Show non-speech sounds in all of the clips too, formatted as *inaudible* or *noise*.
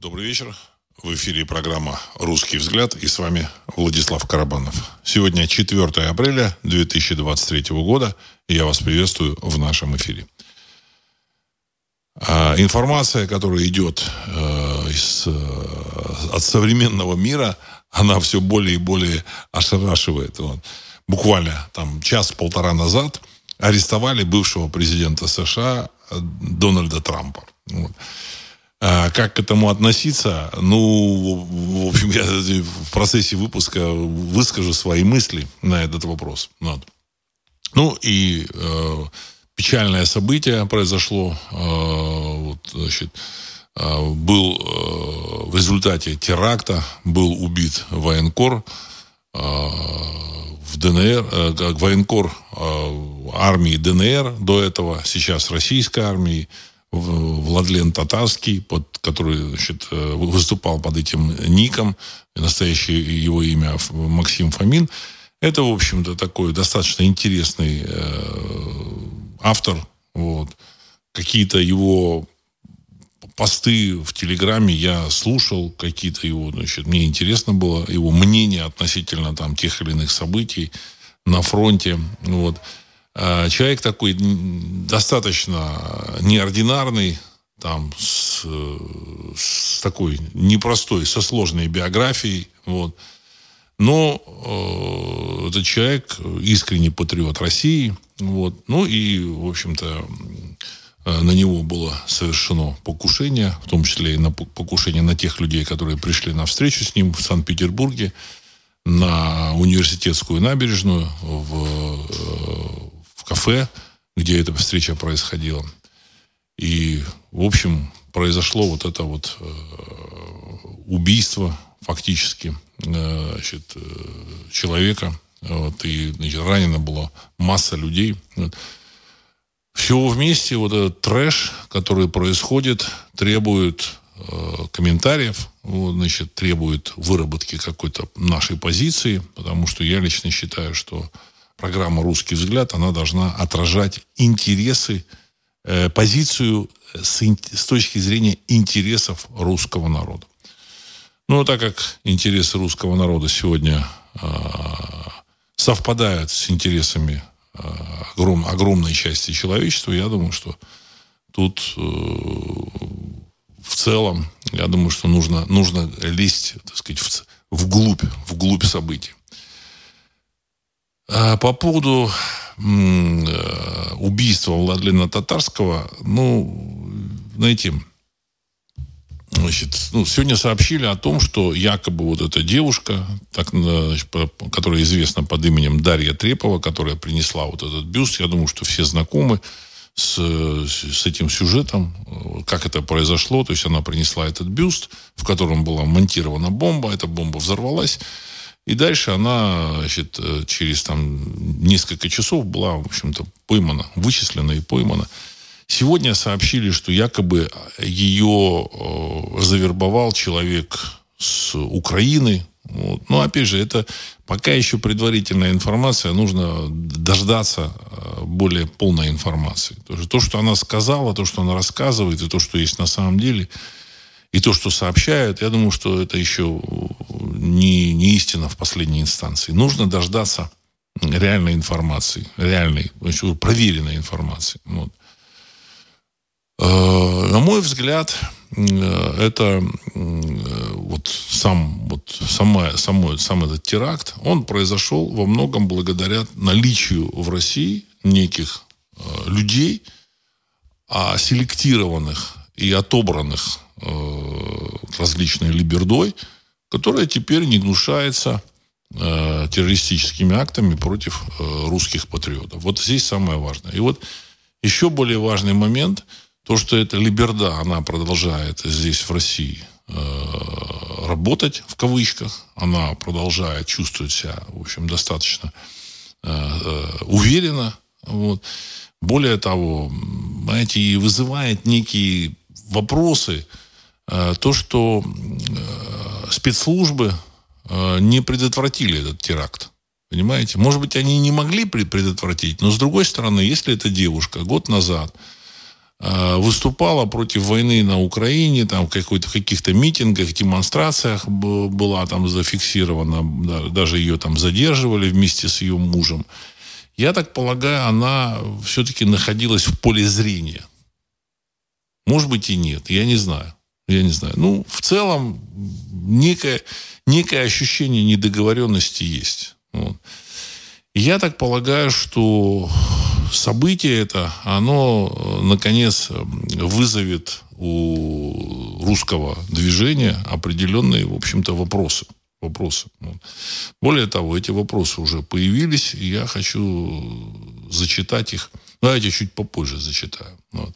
Добрый вечер. В эфире программа «Русский взгляд» и с вами Владислав Карабанов. Сегодня 4 апреля 2023 года, и я вас приветствую в нашем эфире. А, информация, которая идет э, из, э, от современного мира, она все более и более ошарашивает. Вот. Буквально там час-полтора назад арестовали бывшего президента США Дональда Трампа. Вот. А как к этому относиться? Ну, в общем, я в процессе выпуска выскажу свои мысли на этот вопрос. Вот. Ну и э, печальное событие произошло. Э, вот, значит, э, был э, в результате теракта был убит военкор э, в ДНР, э, военкор э, армии ДНР до этого, сейчас российской армии. Владлен Татарский, под, который значит, э, выступал под этим ником, настоящее его имя Максим Фомин. Это, в общем-то, такой достаточно интересный э, автор. Вот. Какие-то его посты в Телеграме я слушал, какие-то его, значит, мне интересно было его мнение относительно там тех или иных событий на фронте. Вот. А, человек такой достаточно неординарный, там, с, с такой непростой, со сложной биографией, вот. Но э, этот человек искренний патриот России, вот. Ну и, в общем-то, э, на него было совершено покушение, в том числе и на покушение на тех людей, которые пришли на встречу с ним в Санкт-Петербурге, на университетскую набережную, в, э, кафе, где эта встреча происходила. И, в общем, произошло вот это вот э, убийство фактически э, значит, э, человека. Вот, и значит, ранено было масса людей. Вот. Все вместе, вот этот трэш, который происходит, требует э, комментариев, вот, значит, требует выработки какой-то нашей позиции, потому что я лично считаю, что программа «Русский взгляд», она должна отражать интересы, э, позицию с, с точки зрения интересов русского народа. Ну, так как интересы русского народа сегодня э, совпадают с интересами э, огром, огромной части человечества, я думаю, что тут э, в целом, я думаю, что нужно, нужно лезть, так сказать, в, вглубь, вглубь событий. А по поводу э, убийства Владлена Татарского, ну, знаете, значит, ну, сегодня сообщили о том, что якобы вот эта девушка, так, значит, которая известна под именем Дарья Трепова, которая принесла вот этот бюст, я думаю, что все знакомы с, с этим сюжетом, как это произошло. То есть она принесла этот бюст, в котором была монтирована бомба, эта бомба взорвалась. И дальше она, значит, э, через там несколько часов была, в общем-то, поймана, вычислена и поймана. Сегодня сообщили, что якобы ее э, завербовал человек с Украины. Вот. Но, опять же, это пока еще предварительная информация. Нужно дождаться э, более полной информации. То, что она сказала, то, что она рассказывает, и то, что есть на самом деле – и то, что сообщают, я думаю, что это еще не, не истина в последней инстанции. Нужно дождаться реальной информации, реальной, проверенной информации. Вот. Э, на мой взгляд, э, это э, вот сам, вот сама, самой, сам этот теракт, он произошел во многом благодаря наличию в России неких людей, а селектированных и отобранных Э, различной либердой, которая теперь не гнушается э, террористическими актами против э, русских патриотов. Вот здесь самое важное. И вот еще более важный момент, то, что эта либерда, она продолжает здесь, в России, работать, в кавычках. Она продолжает чувствовать себя, в общем, достаточно уверенно. Вот. Более того, знаете, и вызывает некие вопросы, Э, то, что э, спецслужбы э, не предотвратили этот теракт. Понимаете? Может быть, они не могли предотвратить, но с другой стороны, если эта девушка год назад выступала против войны на Украине, там в каких-то митингах, демонстрациях была там зафиксирована, даже ее там задерживали вместе с ее мужем. Я так полагаю, она все-таки находилась в поле зрения. Может быть и нет, я не знаю. Я не знаю. Ну, в целом, некое, некое ощущение недоговоренности есть. Вот. Я так полагаю, что событие это, оно, э, наконец, вызовет у русского движения определенные, в общем-то, вопросы. Вопросы. Более того, эти вопросы уже появились, и я хочу зачитать их. Давайте чуть попозже зачитаю. Вот.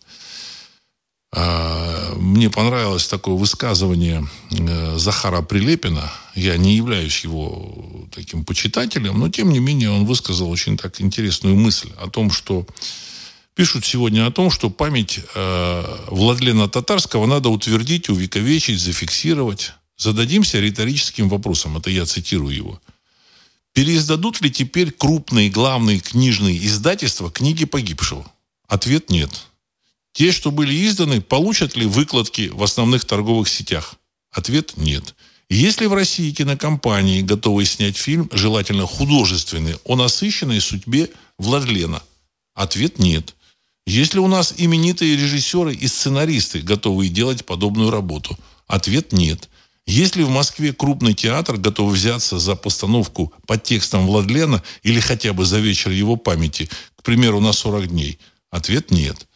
Мне понравилось такое высказывание э, Захара Прилепина. Я не являюсь его таким почитателем, но тем не менее он высказал очень так интересную мысль о том, что пишут сегодня о том, что память э, Владлена Татарского надо утвердить, увековечить, зафиксировать. Зададимся риторическим вопросом, это я цитирую его. Переиздадут ли теперь крупные главные книжные издательства книги погибшего? Ответ нет. Те, что были изданы, получат ли выкладки в основных торговых сетях? Ответ – нет. Есть ли в России кинокомпании, готовые снять фильм, желательно художественный, о насыщенной судьбе Владлена? Ответ – нет. Есть ли у нас именитые режиссеры и сценаристы, готовые делать подобную работу? Ответ – нет. Есть ли в Москве крупный театр, готовый взяться за постановку под текстом Владлена или хотя бы за вечер его памяти, к примеру, на 40 дней? Ответ – нет.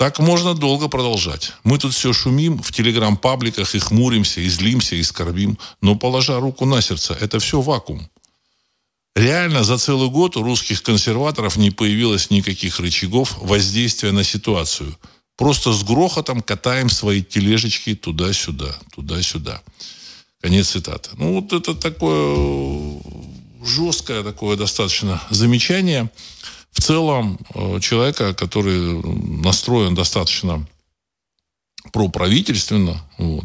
Так можно долго продолжать. Мы тут все шумим в телеграм-пабликах и хмуримся, и злимся, и скорбим. Но, положа руку на сердце, это все вакуум. Реально за целый год у русских консерваторов не появилось никаких рычагов воздействия на ситуацию. Просто с грохотом катаем свои тележечки туда-сюда, туда-сюда. Конец цитаты. Ну, вот это такое жесткое такое достаточно замечание в целом э, человека, который настроен достаточно проправительственно, вот,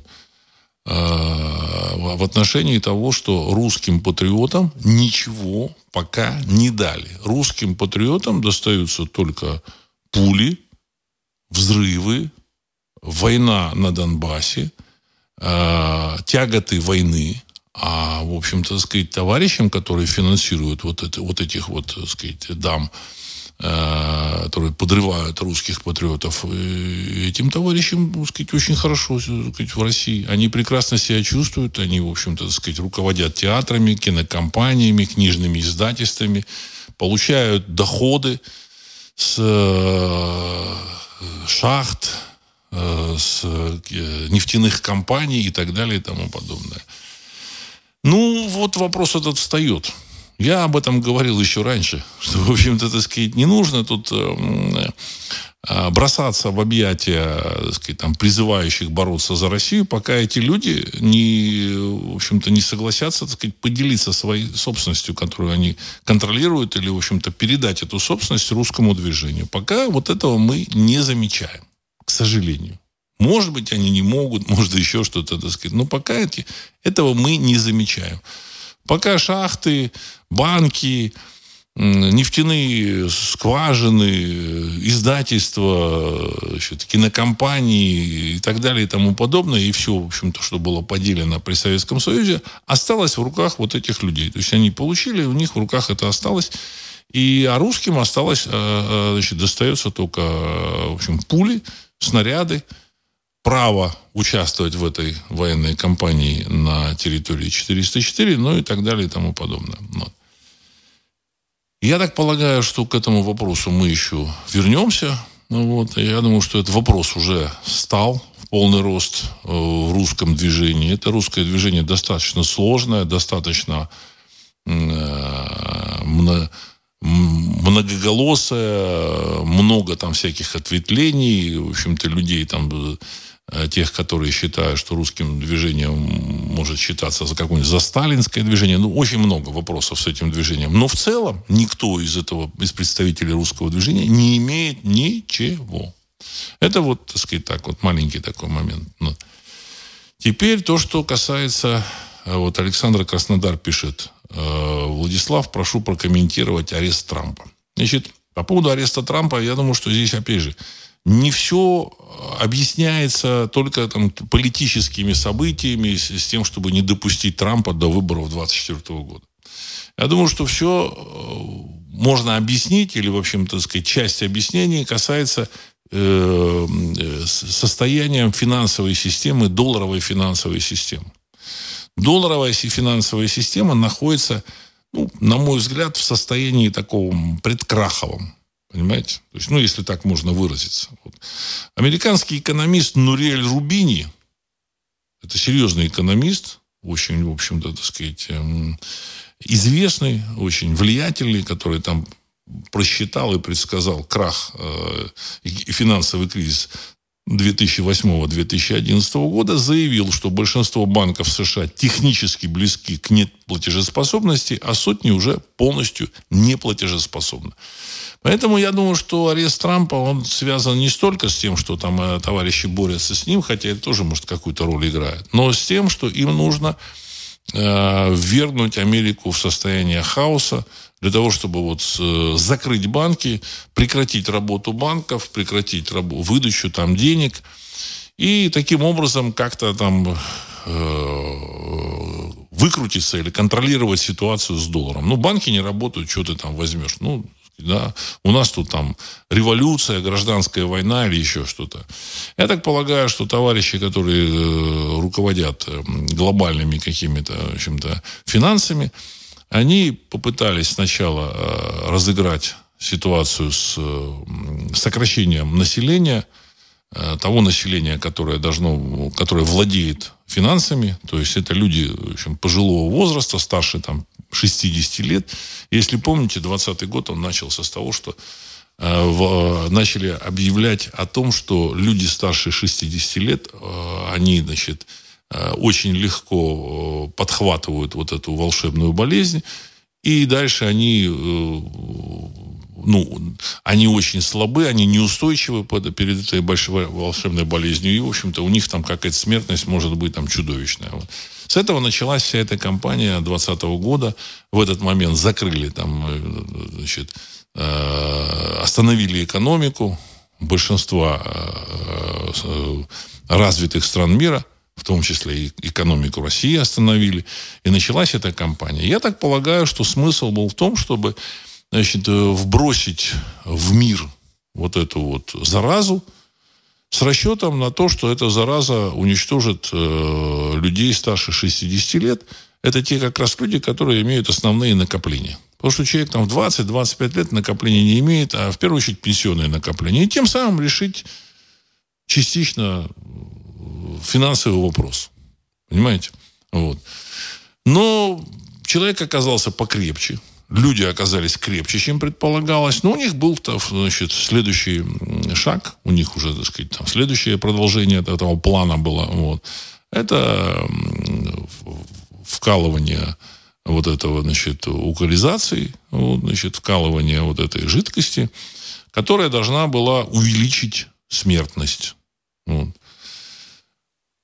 э, в отношении того, что русским патриотам ничего пока не дали. Русским патриотам достаются только пули, взрывы, война на Донбассе, э, тяготы войны, а, в общем-то, сказать, товарищам, которые финансируют вот, это, вот этих вот, так сказать, дам, э, которые подрывают русских патриотов, этим товарищам, так сказать, очень хорошо сказать, в России. Они прекрасно себя чувствуют, они, в общем-то, сказать, руководят театрами, кинокомпаниями, книжными издательствами, получают доходы с э, шахт, э, с нефтяных компаний и так далее и тому подобное. Ну, вот вопрос этот встает. Я об этом говорил еще раньше, *laughs* что, в общем-то, так сказать, не нужно тут э, э, бросаться в объятия, так сказать, там, призывающих бороться за Россию, пока эти люди не, в общем-то, не согласятся, так сказать, поделиться своей собственностью, которую они контролируют, или, в общем-то, передать эту собственность русскому движению. Пока вот этого мы не замечаем, к сожалению. Может быть, они не могут, *laughs* может, еще что-то, так сказать. Но пока эти, этого мы не замечаем. Пока шахты, банки, нефтяные скважины, издательства, значит, кинокомпании и так далее и тому подобное, и все, в общем-то, что было поделено при Советском Союзе, осталось в руках вот этих людей. То есть они получили, у них в руках это осталось. И а русским осталось, э, э, значит, достается только, в общем, пули, снаряды, право участвовать в этой военной кампании на территории 404, ну и так далее и тому подобное. Вот. Я так полагаю, что к этому вопросу мы еще вернемся. Ну, вот. Я думаю, что этот вопрос уже стал в полный рост э, в русском движении. Это русское движение достаточно сложное, достаточно э, многоголосое, много там всяких ответвлений, в общем-то, людей там Э, тех, которые считают, что русским движением может считаться за какое-нибудь за сталинское движение. Ну, очень много вопросов с этим движением. Но в целом никто из этого, из представителей русского движения не имеет ничего. Это вот, так сказать, так вот маленький такой момент. Но теперь то, что касается... Э, вот Александр Краснодар пишет. «Э, Владислав, прошу прокомментировать арест Трампа. Значит, по поводу ареста Трампа, я думаю, что здесь, опять же, не все объясняется только там, политическими событиями, с, с тем, чтобы не допустить Трампа до выборов 2024 года. Я думаю, что все э, можно объяснить, или, в общем, так сказать, часть объяснений касается э, состояния финансовой системы, долларовой финансовой системы. Долларовая финансовая система находится, ну, на мой взгляд, в состоянии такого предкраховом. Понимаете? То есть, ну, если так можно выразиться. Вот. Американский экономист Нуриэль Рубини, это серьезный экономист, очень, в общем-то, так сказать, эм, известный, очень влиятельный, который там просчитал и предсказал крах э, и финансовый кризис 2008-2011 года заявил, что большинство банков США технически близки к неплатежеспособности, а сотни уже полностью неплатежеспособны. Поэтому я думаю, что арест Трампа, он связан не столько с тем, что там э, товарищи борются с ним, хотя это тоже, может, какую-то роль играет, но с тем, что им нужно э, вернуть Америку в состояние хаоса, для того, чтобы вот э, закрыть банки, прекратить работу банков, прекратить раб- выдачу там денег и таким образом как-то там выкрутиться или контролировать ситуацию с долларом. Ну, банки не работают, что ты там возьмешь? Ну, да, у нас тут там революция, гражданская война или еще что-то. Я так полагаю, что товарищи, которые э, руководят э, глобальными какими-то, в общем-то, финансами, они попытались сначала э, разыграть ситуацию с сокращением населения, того населения, которое должно, которое владеет финансами, то есть это люди в общем, пожилого возраста, старше там 60 лет. Если помните, 20 год он начался с того, что в, начали объявлять о том, что люди старше 60 лет, они, значит, Э, очень легко э, подхватывают вот эту волшебную болезнь, и дальше они, э, ну, они очень слабы, они неустойчивы перед этой большой волшебной болезнью, и, в общем-то, у них там какая-то смертность может быть там чудовищная. Вот. С этого началась вся эта кампания 2020 года. В этот момент закрыли там, значит, остановили экономику большинства развитых стран мира – в том числе и экономику России остановили. И началась эта кампания. Я так полагаю, что смысл был в том, чтобы значит, э, вбросить в мир вот эту вот заразу с расчетом на то, что эта зараза уничтожит э, людей старше 60 лет. Это те как раз люди, которые имеют основные накопления. Потому что человек там в 20-25 лет накопления не имеет, а в первую очередь пенсионные накопления. И тем самым решить частично финансовый вопрос. Понимаете? Вот. Но человек оказался покрепче. Люди оказались крепче, чем предполагалось. Но у них был значит, следующий шаг. У них уже, так сказать, там, следующее продолжение этого плана было. Вот. Это вкалывание вот этого, значит, укализации, вот, значит, вкалывание вот этой жидкости, которая должна была увеличить смертность. Вот.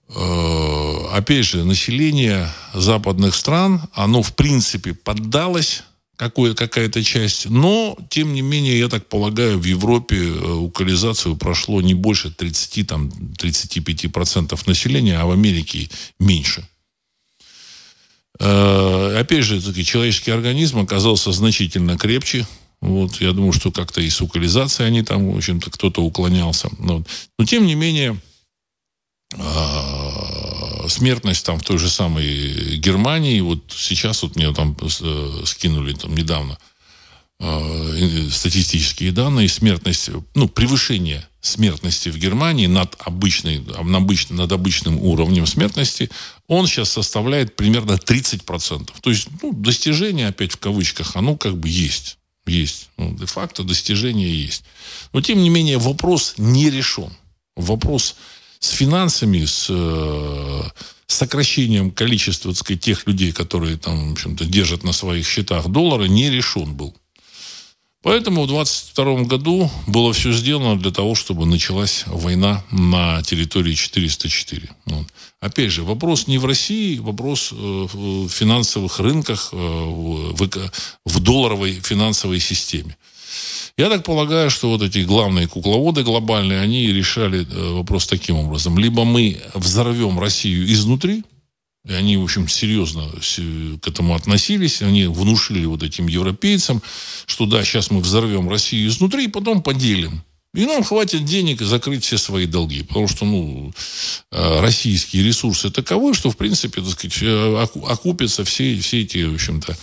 Э, опять же, население западных стран, оно в принципе поддалось какая-то часть. Но, тем не менее, я так полагаю, в Европе э, укализацию прошло не больше 30-35% населения, а в Америке меньше. Э, опять же, таки, человеческий организм оказался значительно крепче. Вот, я думаю, что как-то и с укализацией они там, в общем-то, кто-то уклонялся. Но, но тем не менее, а, смертность там в той же самой Германии, вот сейчас вот мне там э, скинули там недавно а, статистические данные, смертность, ну, превышение смертности в Германии над, обычной, над обычным уровнем смертности, он сейчас составляет примерно 30%. То есть, ну, достижение, опять в кавычках, оно как бы есть. Есть. Ну, де-факто достижение есть. Но, тем не менее, вопрос не решен. Вопрос с финансами, с э, сокращением количества, так сказать, тех людей, которые там, в общем-то, держат на своих счетах доллары, не решен был. Поэтому в 22 году было все сделано для того, чтобы началась война на территории 404. Вот. Опять же, вопрос не в России, вопрос э, в финансовых рынках, э, в, в долларовой финансовой системе. Я так полагаю, что вот эти главные кукловоды глобальные, они решали э, вопрос таким образом. Либо мы взорвем Россию изнутри, и они, в общем, серьезно к этому относились. Они внушили вот этим европейцам, что да, сейчас мы взорвем Россию изнутри, и потом поделим. И нам хватит денег закрыть все свои долги. Потому что, ну, э, российские ресурсы таковы, что, в принципе, так сказать, э, окупятся все, все эти, в общем-то,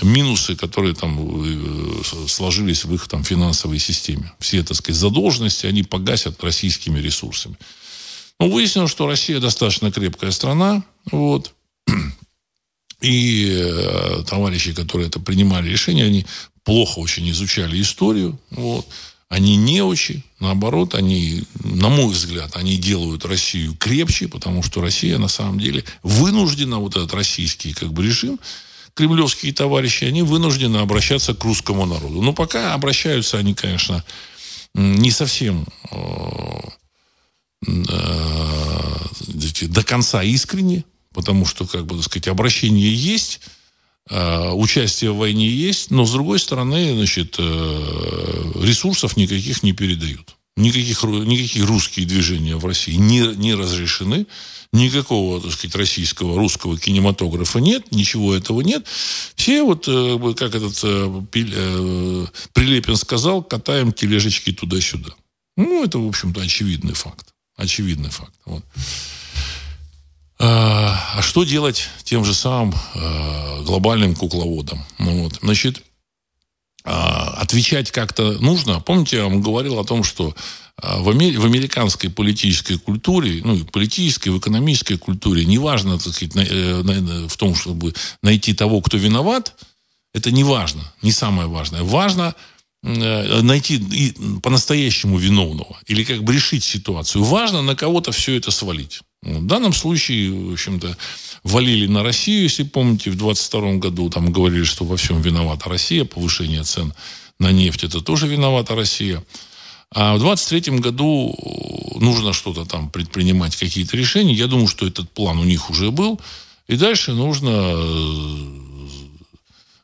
минусы, которые там э, сложились в их там финансовой системе. Все, так сказать, задолженности, они погасят российскими ресурсами. Ну, выяснилось, что Россия достаточно крепкая страна. Вот. И э, товарищи, которые это принимали решение, они плохо очень изучали историю. Вот. Они не очень, наоборот, они, на мой взгляд, они делают Россию крепче, потому что Россия на самом деле вынуждена, вот этот российский как бы режим, кремлевские товарищи, они вынуждены обращаться к русскому народу. Но пока обращаются они, конечно, не совсем э, Э, до конца искренне, потому что, как бы, так сказать, обращение есть, э, участие в войне есть, но, с другой стороны, значит, ресурсов никаких не передают. Никаких, никаких русские движения в России не, не разрешены. Никакого, так сказать, российского, русского кинематографа нет. Ничего этого нет. Все вот, как этот Прилепин сказал, катаем тележечки туда-сюда. Ну, это, в общем-то, очевидный факт. Очевидный факт. Вот. А, а что делать тем же самым глобальным кукловодом? Ну, вот, значит, отвечать как-то нужно. Помните, я вам говорил о том, что в, Амер... в американской политической культуре, ну, и политической, в экономической культуре, неважно, так сказать, э, в том, чтобы найти того, кто виноват, это не важно, не самое важное. Важно найти по-настоящему виновного или как бы решить ситуацию. Важно на кого-то все это свалить. В данном случае, в общем-то, валили на Россию, если помните, в 22 году там говорили, что во всем виновата Россия, повышение цен на нефть, это тоже виновата Россия. А в 23 году нужно что-то там предпринимать, какие-то решения. Я думаю, что этот план у них уже был. И дальше нужно э,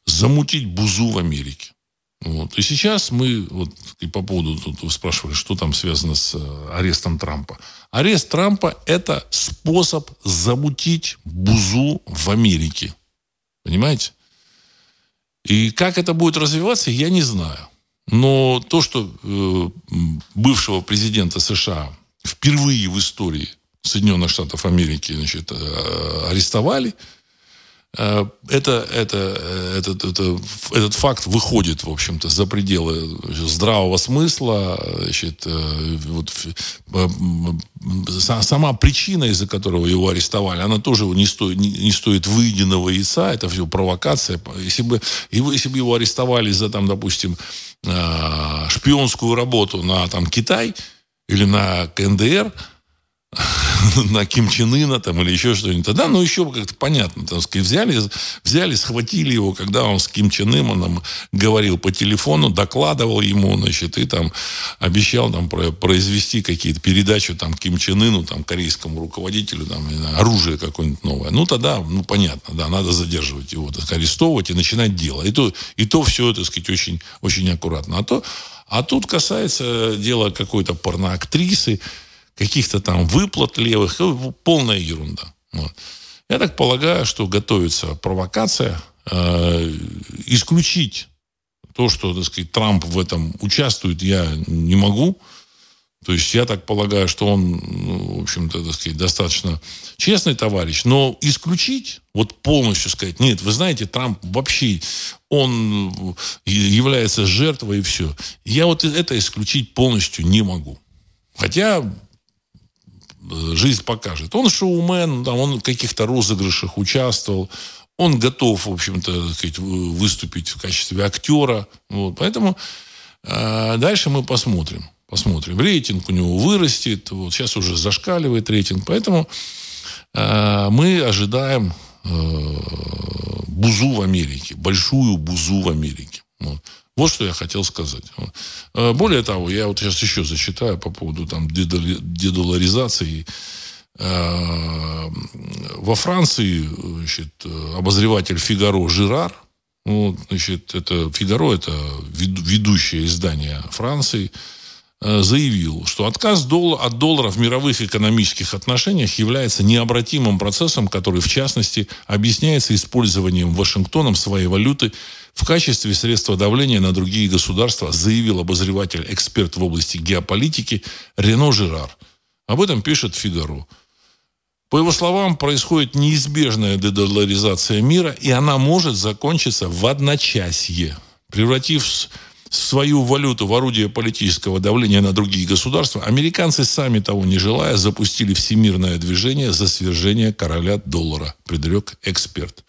замутить бузу в Америке. Вот. И сейчас мы, вот и по поводу, тут вы спрашивали, что там связано с э, арестом Трампа. Арест Трампа – это способ замутить бузу в Америке. Понимаете? И как это будет развиваться, я не знаю. Но то, что э, бывшего президента США впервые в истории Соединенных Штатов Америки значит, э, арестовали – это, это, э, этот, это, этот факт выходит, в общем-то, за пределы здравого смысла. Значит, э, вот, сама причина, из-за которого его арестовали, она тоже не стоит, не, не стоит выеденного яйца. Это все провокация. Если бы, если бы его арестовали за, там, допустим, шпионскую работу на там, Китай или на КНДР, *laughs* на Ким Чен Ына там, или еще что-нибудь. Тогда, ну, еще как-то понятно. Там, сказать, взяли, взяли, схватили его, когда он с Ким Чен Ыном говорил по телефону, докладывал ему, значит, и там обещал там произвести какие-то передачи там Ким Чен Ыну, там, корейскому руководителю, там, оружие какое-нибудь новое. Ну, тогда, ну, понятно, да, надо задерживать его, так, арестовывать и начинать дело. И то, и то все, так сказать, очень, очень аккуратно. А то, а тут касается дела какой-то порноактрисы, каких-то там выплат левых. Полная ерунда. Вот. Я так полагаю, что готовится провокация э, исключить то, что, так сказать, Трамп в этом участвует, я не могу. То есть я так полагаю, что он, ну, в общем-то, так сказать, достаточно честный товарищ, но исключить, вот полностью сказать, нет, вы знаете, Трамп вообще, он является жертвой и все. Я вот это исключить полностью не могу. Хотя жизнь покажет. Он шоумен, там, он в каких-то розыгрышах участвовал, он готов, в общем-то, выступить в качестве актера. Вот. Поэтому э, дальше мы посмотрим. Посмотрим. Рейтинг у него вырастет. Вот. Сейчас уже зашкаливает рейтинг. Поэтому э, мы ожидаем э, бузу в Америке. Большую бузу в Америке. Вот. Вот что я хотел сказать. Э, более того, я вот сейчас еще зачитаю по поводу там дедоларизации. Э, во Франции значит, обозреватель Фигаро Жирар, Вот, значит, это «Фигаро», это ведущее издание Франции, э, заявил, что отказ от доллара в мировых экономических отношениях является необратимым процессом, который, в частности, объясняется использованием Вашингтоном своей валюты в качестве средства давления на другие государства, заявил обозреватель-эксперт в области геополитики Рено Жерар. Об этом пишет «Фигаро». По его словам, происходит неизбежная дедоларизация мира, и она может закончиться в одночасье, превратив свою валюту в орудие политического давления на другие государства, американцы, сами того не желая, запустили всемирное движение за свержение короля доллара, предрек эксперт.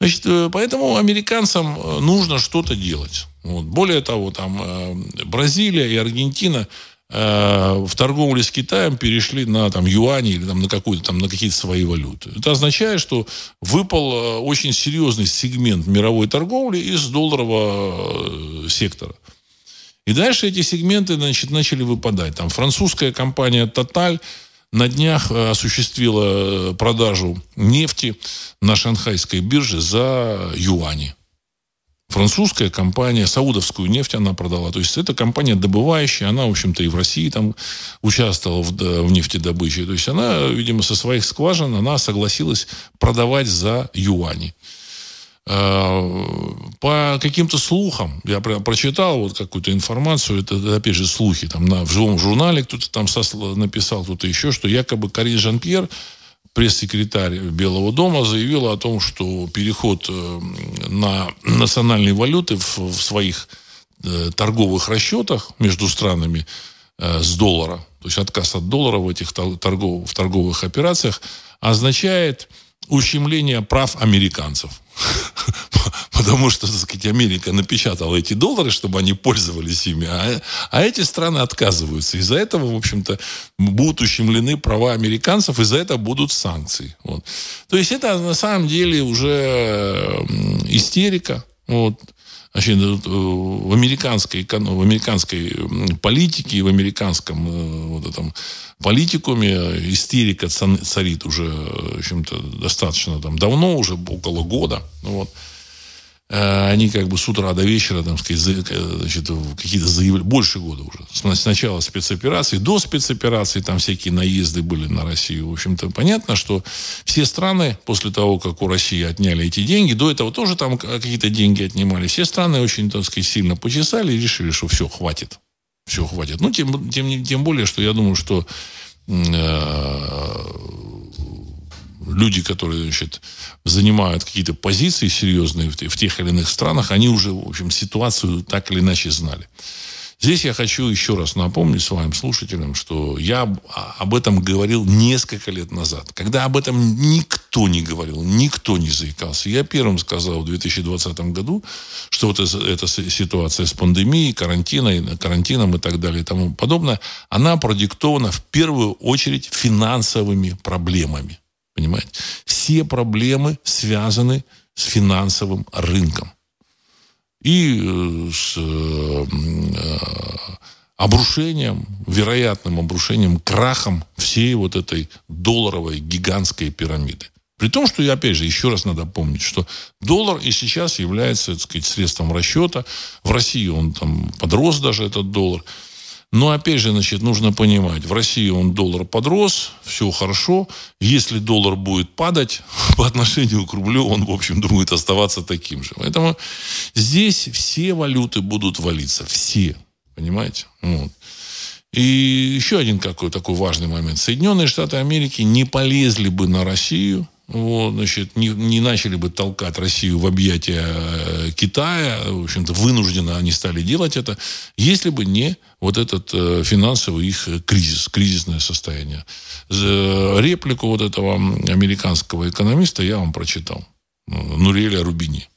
Значит, э, поэтому американцам э, нужно что-то делать. Вот. Более того, там э, Бразилия и Аргентина в торговле с Китаем перешли на там, юани или там, на, какую-то, там, на какие-то свои валюты. Это означает, что выпал очень серьезный сегмент мировой торговли из долларового сектора. И дальше эти сегменты значит, начали выпадать. Там французская компания Total на днях осуществила продажу нефти на шанхайской бирже за юани французская компания, саудовскую нефть она продала. То есть это компания добывающая, она, в общем-то, и в России там участвовала в, в нефтедобыче. То есть она, видимо, со своих скважин она согласилась продавать за юани. А, по каким-то слухам, я прочитал вот какую-то информацию, это, опять же, слухи, там на, в живом журнале кто-то там написал, кто-то еще, что якобы Карин Жан-Пьер пресс-секретарь Белого дома заявила о том, что переход э, на национальные валюты в, в своих э, торговых расчетах между странами э, с доллара, то есть отказ от доллара в этих торгов, в торговых операциях, означает ущемление прав американцев. *laughs* Потому что, так сказать, Америка напечатала эти доллары, чтобы они пользовались ими, а, а эти страны отказываются. Из-за этого, в общем-то, будут ущемлены права американцев, из-за этого будут санкции. Вот. То есть это на самом деле уже истерика. Вот. Значит, в американской, в американской политике, в американском э, вот этом политикуме истерика царит уже, в общем-то, достаточно там давно, уже около года. Вот. Э, они как бы с утра до вечера, там, значит, какие-то заявления, больше года уже. Сначала спецоперации, до спецоперации, там всякие наезды были на Россию. В общем-то, понятно, что все страны, после того, как у России отняли эти деньги, до этого тоже там какие-то деньги отнимали, все страны очень, так сказать, сильно почесали и решили, что все, хватит. Все, хватит. Ну, тем, тем, тем более, что я думаю, что э, люди, которые значит, занимают какие-то позиции серьезные в, в тех или иных странах, они уже, в общем, ситуацию так или иначе знали. Здесь я хочу еще раз напомнить своим слушателям, что я об этом говорил несколько лет назад, когда об этом никто не говорил, никто не заикался. Я первым сказал в 2020 году, что вот эта ситуация с пандемией, карантиной, карантином и так далее и тому подобное, она продиктована в первую очередь финансовыми проблемами. Понимаете? Все проблемы связаны с финансовым рынком. И э, с э, э, обрушением, вероятным обрушением, крахом всей вот этой долларовой гигантской пирамиды. При том, что, я опять же, еще раз надо помнить, что доллар и сейчас является, так сказать, средством расчета. В России он там подрос даже, этот доллар. Но опять же, значит, нужно понимать, в России он доллар подрос, все хорошо. Если доллар будет падать *laughs* по отношению к рублю, он, в общем, будет оставаться таким же. Поэтому здесь все валюты будут валиться. Все. Понимаете? Вот. И еще один какой такой важный момент. Соединенные Штаты Америки не полезли бы на Россию, вот, значит, не, не начали бы толкать Россию в объятия э, Китая, в общем-то, вынужденно они стали делать это, если бы не вот этот э, финансовый их кризис, кризисное состояние. Реплику вот этого американского экономиста я вам прочитал. Нуреля Рубини.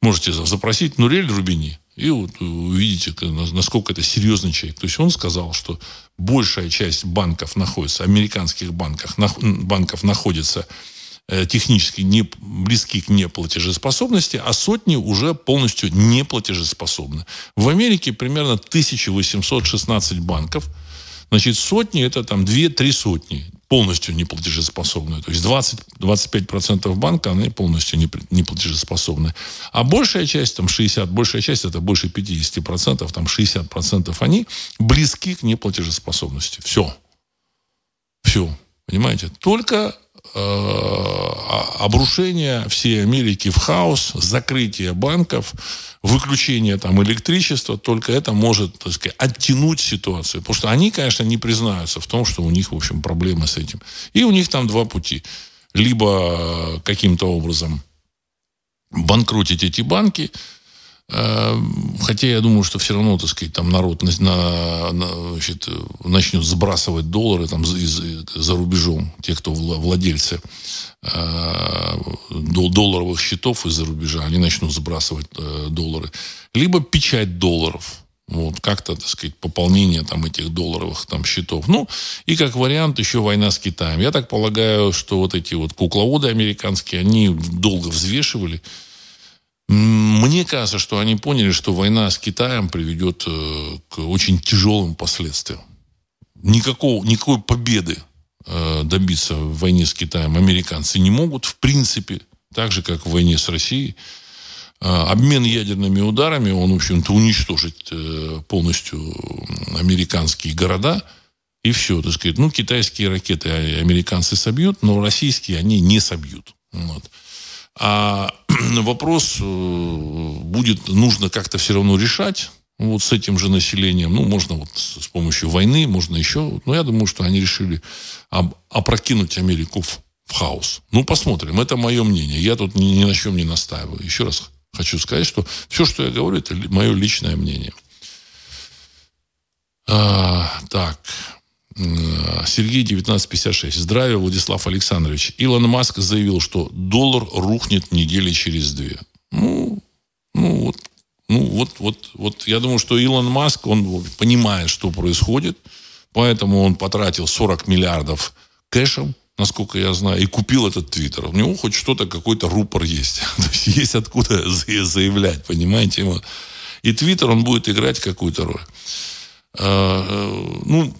Можете запросить Нурель Рубини. И вот увидите, насколько это серьезный человек. То есть он сказал, что большая часть банков находится, американских банков, банков находится э, технически не близки к неплатежеспособности, а сотни уже полностью неплатежеспособны. В Америке примерно 1816 банков. Значит, сотни – это там 2-3 сотни полностью неплатежеспособны. То есть 20-25% банка, они полностью неплатежеспособны. А большая часть, там 60, большая часть, это больше 50%, там 60% они близки к неплатежеспособности. Все. Все. Понимаете? Только обрушение всей Америки в хаос, закрытие банков, выключение там электричества, только это может, так сказать, оттянуть ситуацию. Потому что они, конечно, не признаются в том, что у них, в общем, проблемы с этим. И у них там два пути. Либо каким-то образом банкротить эти банки, э, Хотя я думаю, что все равно, так сказать, там народ на, на, значит, начнет сбрасывать доллары там за, за рубежом, те, кто владельцы Э, долларовых счетов из-за рубежа, они начнут сбрасывать э, доллары. Либо печать долларов. Вот, как-то, так сказать, пополнение там этих долларовых там счетов. Ну, и как вариант еще война с Китаем. Я так полагаю, что вот эти вот кукловоды американские, они долго взвешивали. Мне кажется, что они поняли, что война с Китаем приведет э, к очень тяжелым последствиям. Никакого, никакой победы Э, добиться в войне с Китаем американцы не могут, в принципе, так же, как в войне с Россией. Э, обмен ядерными ударами, он, в общем-то, уничтожит полностью американские города, и все, так сказать. Ну, китайские ракеты американцы собьют, но российские они не собьют. Вот. А *clears throat* вопрос будет нужно как-то все равно решать вот с этим же населением. Ну, можно вот с помощью войны, можно еще. Но я думаю, что они решили опрокинуть Америку в, в хаос. Ну, посмотрим. Это мое мнение. Я тут ни, ни на чем не настаиваю. Еще раз хочу сказать, что все, что я говорю, это мое личное мнение. А, так. Сергей 1956. Здравия, Владислав Александрович. Илон Маск заявил, что доллар рухнет недели через две. Ну, ну вот ну, вот, вот, вот я думаю, что Илон Маск, он понимает, что происходит, поэтому он потратил 40 миллиардов кэшем, насколько я знаю, и купил этот твиттер. У него хоть что-то, какой-то рупор есть. *laughs* То есть есть откуда заявлять, понимаете? И твиттер, он будет играть какую-то роль. А, э, ну,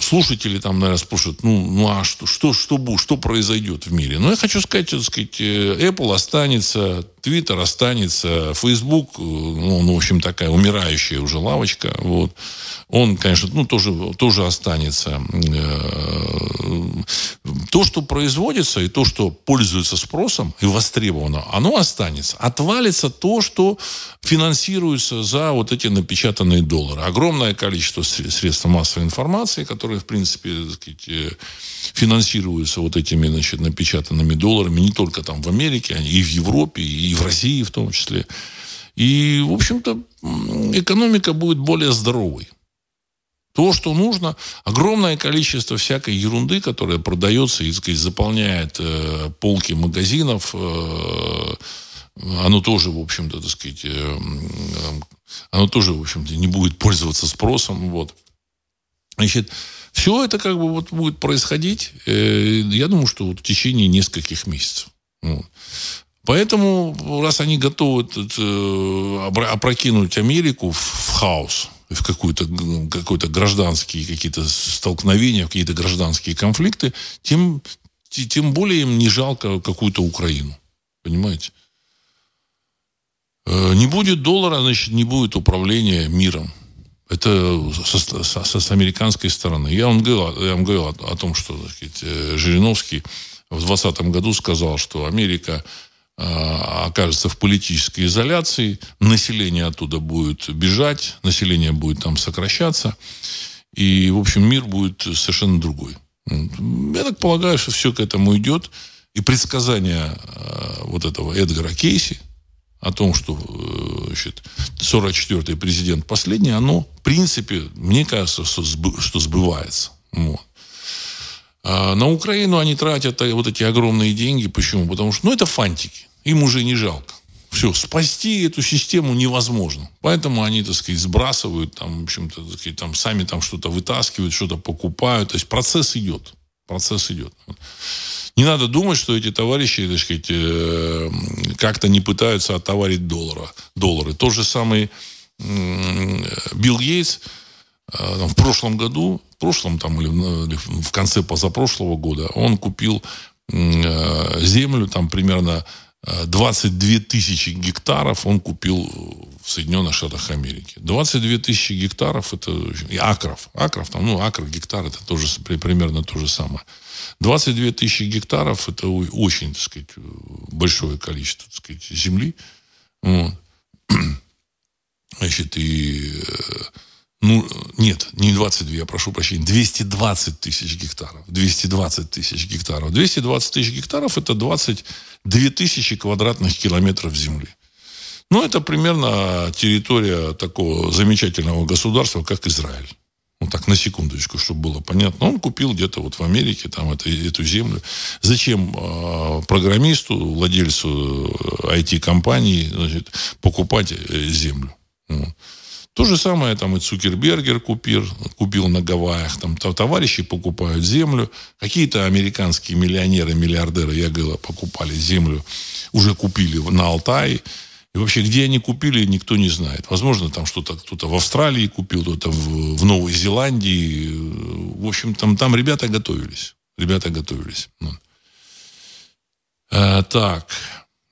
слушатели там, наверное, спрашивают, ну, ну а что, что, что, что произойдет в мире? Ну, я хочу сказать, так сказать, э, Apple останется, Twitter останется, Facebook, э, ну, ну, в общем, такая умирающая уже лавочка, вот. Он, конечно, ну, тоже, тоже останется. Э, то, что производится, и то, что пользуется спросом и востребовано, оно останется. Отвалится то, что финансируется за вот эти напечатанные доллары. Огромное количество средств массовой информации, которые, в принципе, так сказать, финансируются вот этими, значит, напечатанными долларами не только там в Америке, и в Европе, и в России в том числе. И, в общем-то, экономика будет более здоровой. То, что нужно, огромное количество всякой ерунды, которая продается и, сказать, заполняет э, полки магазинов, э, оно тоже, в общем-то, так сказать, э, оно тоже, в общем-то, не будет пользоваться спросом. Вот. Значит, все это как бы вот будет происходить, э, я думаю, что вот в течение нескольких месяцев. Поэтому, раз они готовы э, опрокинуть Америку в хаос, в какой-то какой гражданские какие-то столкновения, в какие-то гражданские конфликты, тем, тем более им не жалко какую-то Украину. Понимаете? Э, не будет доллара, значит, не будет управления миром. Это со, со, с американской стороны. Я вам говорил, я вам говорил о, о том, что так сказать, э, Жириновский в 2020 году сказал, что Америка а, окажется в политической изоляции, население оттуда будет бежать, население будет там сокращаться, и, в общем, мир будет совершенно другой. Я так полагаю, что все к этому идет, и предсказание а, вот этого Эдгара Кейси о том, что э, значит, 44-й президент последний, оно, в принципе, мне кажется, что сбывается. Вот. А на Украину они тратят вот эти огромные деньги. Почему? Потому что, ну, это фантики. Им уже не жалко. Все, спасти эту систему невозможно. Поэтому они, так сказать, сбрасывают, там, в общем-то, так сказать, там, сами там что-то вытаскивают, что-то покупают. То есть процесс идет. Процесс идет. Не надо думать, что эти товарищи, так сказать, э, как-то не пытаются оттоварить доллара, доллары. Тот же самый Билл Гейтс, э, в прошлом году, в прошлом там или в конце позапрошлого года, он купил э, землю там примерно 22 тысячи гектаров он купил в Соединенных Штатах Америки. 22 тысячи гектаров это и акров. Акров там, ну, акр, гектар это тоже примерно то же самое. 22 тысячи гектаров это очень, так сказать, большое количество, так сказать, земли. Вот. *clears throat* Значит, и э, ну, нет, не 22, я прошу прощения, 220 тысяч гектаров. 220 тысяч гектаров. 220 тысяч гектаров – это 22 тысячи квадратных километров земли. Ну, это примерно территория такого замечательного государства, как Израиль. Ну, так, на секундочку, чтобы было понятно. Он купил где-то вот в Америке там это, эту землю. Зачем э, программисту, владельцу IT-компании значит, покупать э, землю? Вот. То же самое там и Цукербергер купил, купил на Гавайях. Там товарищи покупают землю. Какие-то американские миллионеры, миллиардеры, я говорил, покупали землю. Уже купили на Алтае. И вообще, где они купили, никто не знает. Возможно, там что-то кто-то в Австралии купил, кто-то в, в Новой Зеландии. В общем, там, там ребята готовились. Ребята готовились. Ну. А, так,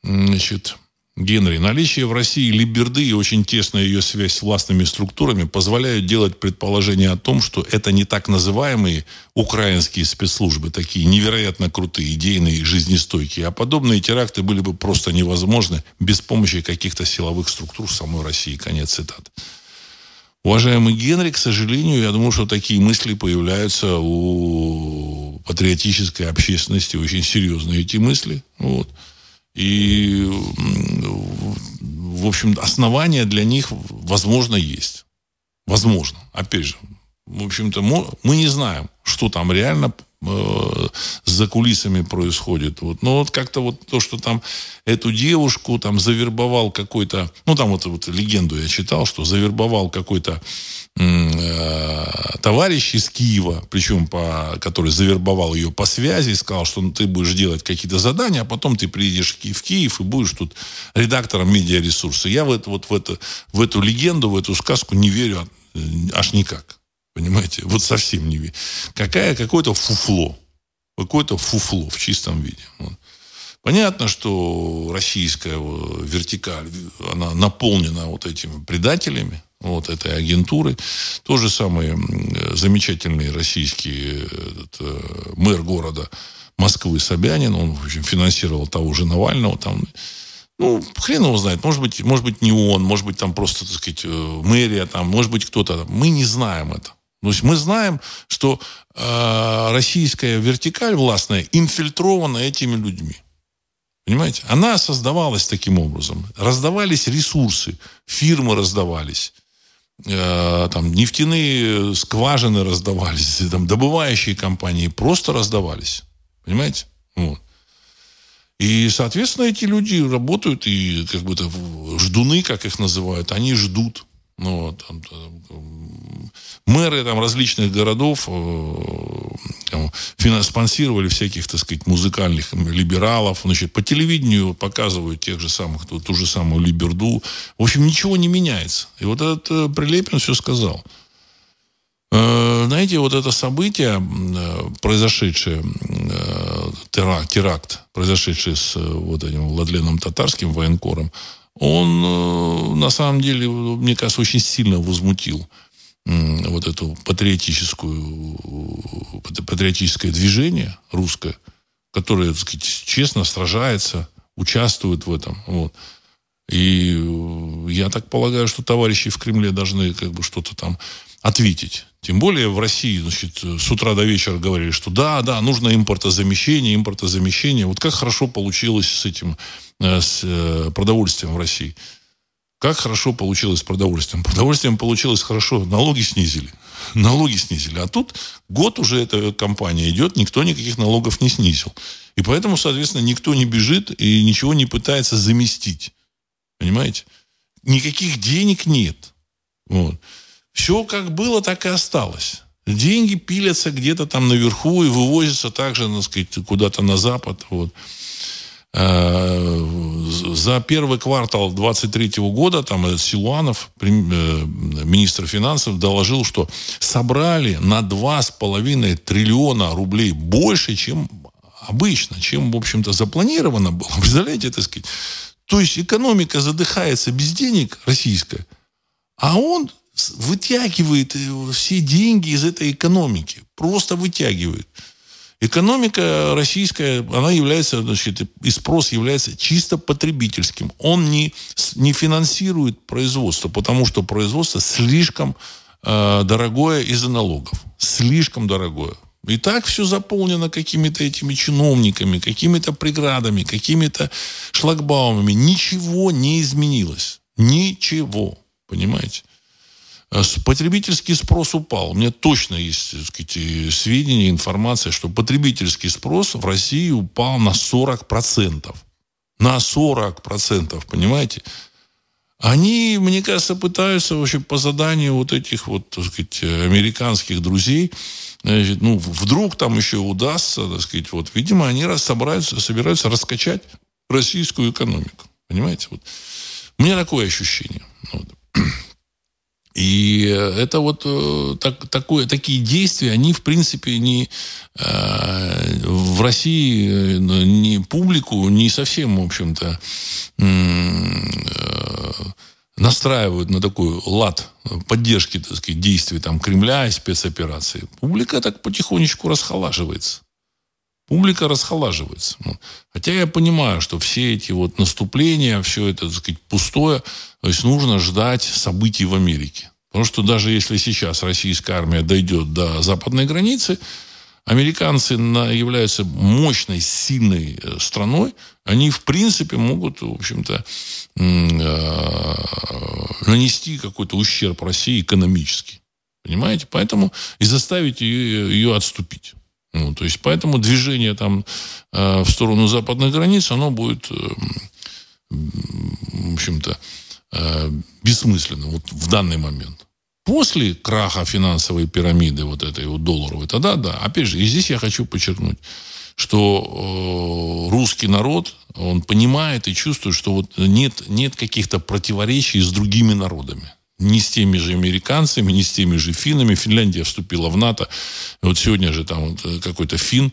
значит... Генри, наличие в России либерды и очень тесная ее связь с властными структурами позволяют делать предположение о том, что это не так называемые украинские спецслужбы, такие невероятно крутые, идейные жизнестойкие, а подобные теракты были бы просто невозможны без помощи каких-то силовых структур самой России. Конец цитат. Уважаемый Генри, к сожалению, я думаю, что такие мысли появляются у патриотической общественности, очень серьезные эти мысли. Вот. И, в общем, основания для них, возможно, есть. Возможно. Опять же, в общем-то, мы не знаем, что там реально за кулисами происходит. Вот. Но вот как-то вот то, что там эту девушку там завербовал какой-то, ну там вот, вот легенду я читал, что завербовал какой-то Э, товарищ из Киева, причем по, который завербовал ее по связи, сказал, что ну, ты будешь делать какие-то задания, а потом ты приедешь в Киев и будешь тут редактором медиаресурса. Я в, это, вот в, это, в эту легенду, в эту сказку не верю э, аж никак. Понимаете? Вот совсем не. Какая, какое-то фуфло. Какое-то фуфло в чистом виде. Вот. Понятно, что российская вертикаль, она наполнена вот этими предателями, вот этой агентуры. То же самое замечательный российский этот, э, мэр города Москвы Собянин, он в общем, финансировал того же Навального, там, ну, хрен его знает, может быть, может быть, не он, может быть, там просто, так сказать, э, мэрия, там, может быть, кто-то. Мы не знаем это. То есть мы знаем, что э, российская вертикаль властная инфильтрована этими людьми. Понимаете? Она создавалась таким образом. Раздавались ресурсы, фирмы раздавались. Э, там нефтяные скважины раздавались, *laughs* там добывающие компании просто раздавались. Понимаете? Вот. И, соответственно, эти люди работают и как бы ждуны, как их называют, они ждут. Ну, там, мэры там, различных городов э, там, спонсировали всяких, так сказать, музыкальных либералов. Значит, по телевидению показывают тех же самых, ту, ту же самую либерду. В общем, ничего не меняется. И вот этот э, Прилепин все сказал. Э, знаете, вот это событие, произошедшее, теракт, теракт произошедший с вот этим Владленом Татарским военкором, он на самом деле, мне кажется, очень сильно возмутил вот эту патриотическую, патриотическое движение русское, которое, так сказать, честно сражается, участвует в этом. Вот. И я так полагаю, что товарищи в Кремле должны как бы что-то там ответить. Тем более в России, значит, с утра до вечера говорили, что да, да, нужно импортозамещение, импортозамещение. Вот как хорошо получилось с этим, э, с э, продовольствием в России. Как хорошо получилось с продовольствием. Продовольствием получилось хорошо, налоги снизили. Налоги снизили. А тут год уже эта компания идет, никто никаких налогов не снизил. И поэтому, соответственно, никто не бежит и ничего не пытается заместить. Понимаете? Никаких денег нет. Вот. Все как было, так и осталось. Деньги пилятся где-то там наверху и вывозятся также, так сказать, куда-то на запад. Вот. А, за первый квартал 23 года там Силуанов, министр финансов, доложил, что собрали на 2,5 триллиона рублей больше, чем обычно, чем, в общем-то, запланировано было. *laughs* Представляете, так сказать? То есть экономика задыхается без денег, российская, а он вытягивает э, все деньги из этой экономики. Просто вытягивает. Экономика российская, она является, значит, и спрос является чисто потребительским. Он не, не финансирует производство, потому что производство слишком э, дорогое из-за налогов. Слишком дорогое. И так все заполнено какими-то этими чиновниками, какими-то преградами, какими-то шлагбаумами. Ничего не изменилось. Ничего. Понимаете? Э, потребительский спрос упал. У меня точно есть так сказать, сведения, информация, что потребительский спрос в России упал на 40%. На 40%, понимаете? Они, мне кажется, пытаются вообще по заданию вот этих вот, так сказать, американских друзей, значит, ну, вдруг там еще удастся, так сказать, вот, видимо, они собираются, собираются раскачать российскую экономику. Понимаете? Вот. У меня такое ощущение. Вот. *clears throat* И это вот э, так, такое, такие действия, они, в принципе, не, э, в России э, не публику не совсем, в общем-то, настраивают на такой лад поддержки, так сказать, действий там, Кремля и спецоперации. Публика так потихонечку расхолаживается. Публика расхолаживается. Ну, хотя я понимаю, что все эти вот наступления, все это, так сказать, пустое, то есть нужно ждать событий в Америке. Потому что даже если сейчас российская армия дойдет до западной границы, американцы являются мощной, сильной э, страной, они, в принципе, могут, в общем-то, э, нанести какой-то ущерб России экономический. Понимаете? Поэтому и заставить ее, ее отступить. Ну, то есть, поэтому движение там э, в сторону западной границы, оно будет, в общем-то, э, бессмысленно вот в данный момент. После краха финансовой пирамиды, вот этой вот долларовой, тогда да. Опять же, и здесь я хочу подчеркнуть, что э, русский народ, он понимает и чувствует, что вот нет, нет каких-то противоречий с другими народами. Не с теми же американцами, не с теми же финнами. Финляндия вступила в НАТО. Вот сегодня же там э, какой-то фин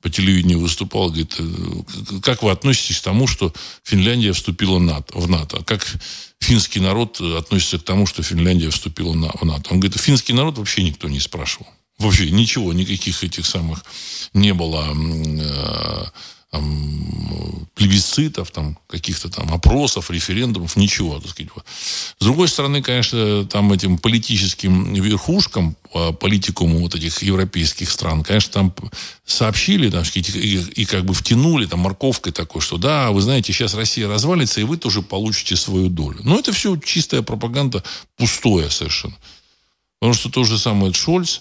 по телевидению выступал, говорит, э, как вы относитесь к тому, что Финляндия вступила в НАТО? Как финский народ относится к тому, что Финляндия вступила в НАТО? Он говорит, финский народ вообще никто не спрашивал. Вообще ничего, никаких этих самых не было э, там, плебисцитов, там, каких-то там опросов, референдумов, ничего, так сказать. С другой стороны, конечно, там этим политическим верхушкам, а, политикуму вот этих европейских стран, конечно, там сообщили, там, и, и, и как бы втянули там морковкой такой, что да, вы знаете, сейчас Россия развалится, и вы тоже получите свою долю. Но это все чистая пропаганда, пустое совершенно. Потому что то же самое Шольц,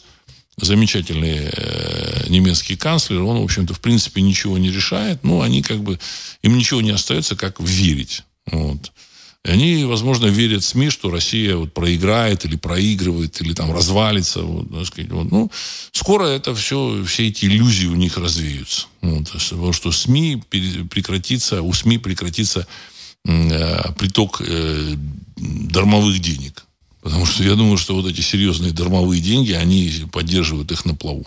замечательный э, немецкий канцлер, он, в общем-то, в принципе, ничего не решает. Ну, они как бы, им ничего не остается, как верить. Вот. И они, возможно, верят СМИ, что Россия вот проиграет или проигрывает, или там развалится. Вот, так сказать, вот. Ну, скоро это все, все эти иллюзии у них развеются. Вот, потому что СМИ прекратится, у СМИ прекратится э, приток э, дармовых денег. Потому что я думаю, что вот эти серьезные дармовые деньги, они поддерживают их на плаву.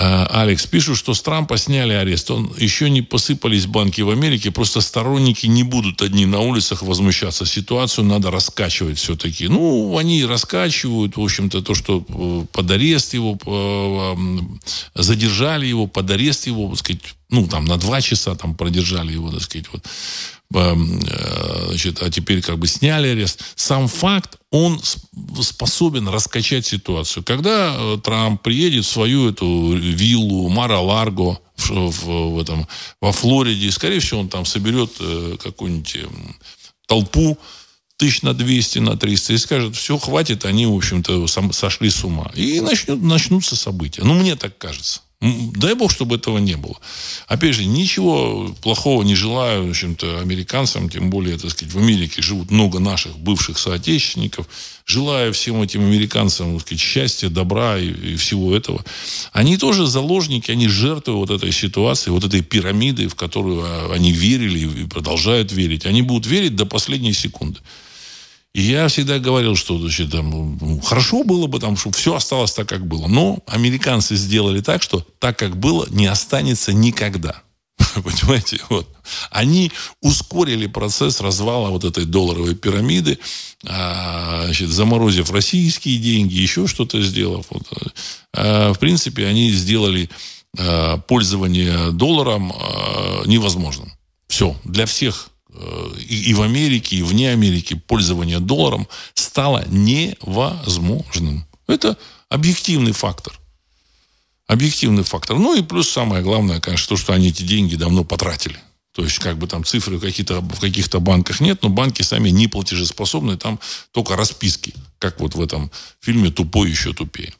А, Алекс пишет, что с Трампа сняли арест. Он еще не посыпались банки в Америке. Просто сторонники не будут одни на улицах возмущаться. Ситуацию надо раскачивать все-таки. Ну, они раскачивают, в общем-то, то, что э, под арест его, э, задержали его, под арест его, так сказать, ну, там, на два часа там продержали его, так сказать, вот. Э, значит, а теперь как бы сняли арест. Сам факт, он способен раскачать ситуацию. Когда э, Трамп приедет в свою эту виллу Мара-Ларго в, в, в этом, во Флориде, скорее всего, он там соберет э, какую-нибудь толпу тысяч на 200, на 300, и скажет, все, хватит, они, в общем-то, сошли с ума. И начнут, начнутся события. Ну, мне так кажется. Дай бог, чтобы этого не было. Опять же, ничего плохого не желаю, в общем-то, американцам, тем более, так сказать, в Америке живут много наших бывших соотечественников. Желаю всем этим американцам, так сказать, счастья, добра и, и всего этого. Они тоже заложники, они жертвы вот этой ситуации, вот этой пирамиды, в которую а, они верили и продолжают верить. Они будут верить до последней секунды. Я всегда говорил, что значит, там, хорошо было бы, там, чтобы все осталось так, как было. Но американцы сделали так, что так, как было, не останется никогда. *laughs* Понимаете? Вот. Они ускорили процесс развала вот этой долларовой пирамиды, а, значит, заморозив российские деньги, еще что-то сделав. Вот. А, в принципе, они сделали а, пользование долларом невозможным. Все. Для всех и, в Америке, и вне Америки пользование долларом стало невозможным. Это объективный фактор. Объективный фактор. Ну и плюс самое главное, конечно, то, что они эти деньги давно потратили. То есть, как бы там цифры какие-то, в каких-то банках нет, но банки сами не платежеспособны, там только расписки, как вот в этом фильме «Тупой еще тупее».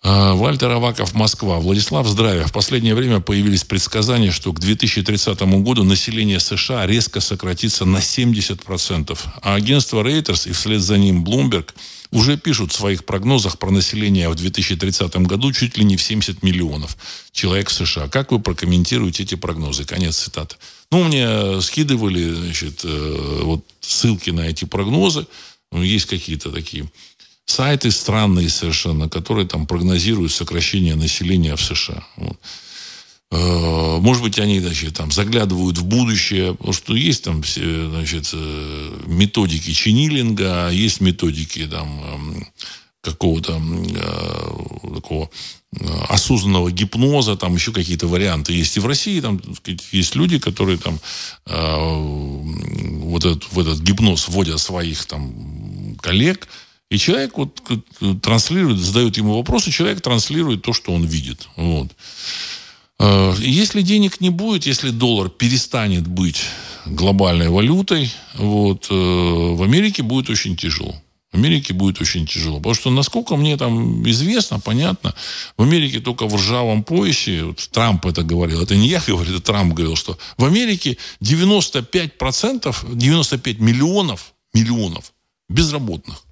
А, Вальтер Аваков, Москва. Владислав, здравия. В последнее время появились предсказания, что к 2030 году население США резко сократится на 70%. А агентство Reuters и вслед за ним Bloomberg уже пишут в своих прогнозах про население в 2030 году чуть ли не в 70 миллионов человек в США. Как вы прокомментируете эти прогнозы? Конец цитаты. Ну, мне скидывали значит, э, вот ссылки на эти прогнозы. Ну, есть какие-то такие сайты странные совершенно, которые там прогнозируют сокращение населения в США. Вот. Э, может быть, они значит, там, заглядывают в будущее, потому что есть там все, значит, э, методики чинилинга, есть методики там, эм, какого-то э, такого осознанного гипноза, там еще какие-то варианты есть и в России, там есть люди, которые там вот этот, в этот гипноз вводят своих там коллег, и человек вот транслирует, задает ему вопросы, человек транслирует то, что он видит. Вот. Э, если денег не будет, если доллар перестанет быть глобальной валютой, вот, э, в Америке будет очень тяжело. В Америке будет очень тяжело. Потому что, насколько мне там известно, понятно, в Америке только в ржавом поясе, вот Трамп это говорил, это не я *laughs* говорю, это Трамп говорил, что в Америке 95%, 95 миллионов, миллионов безработных.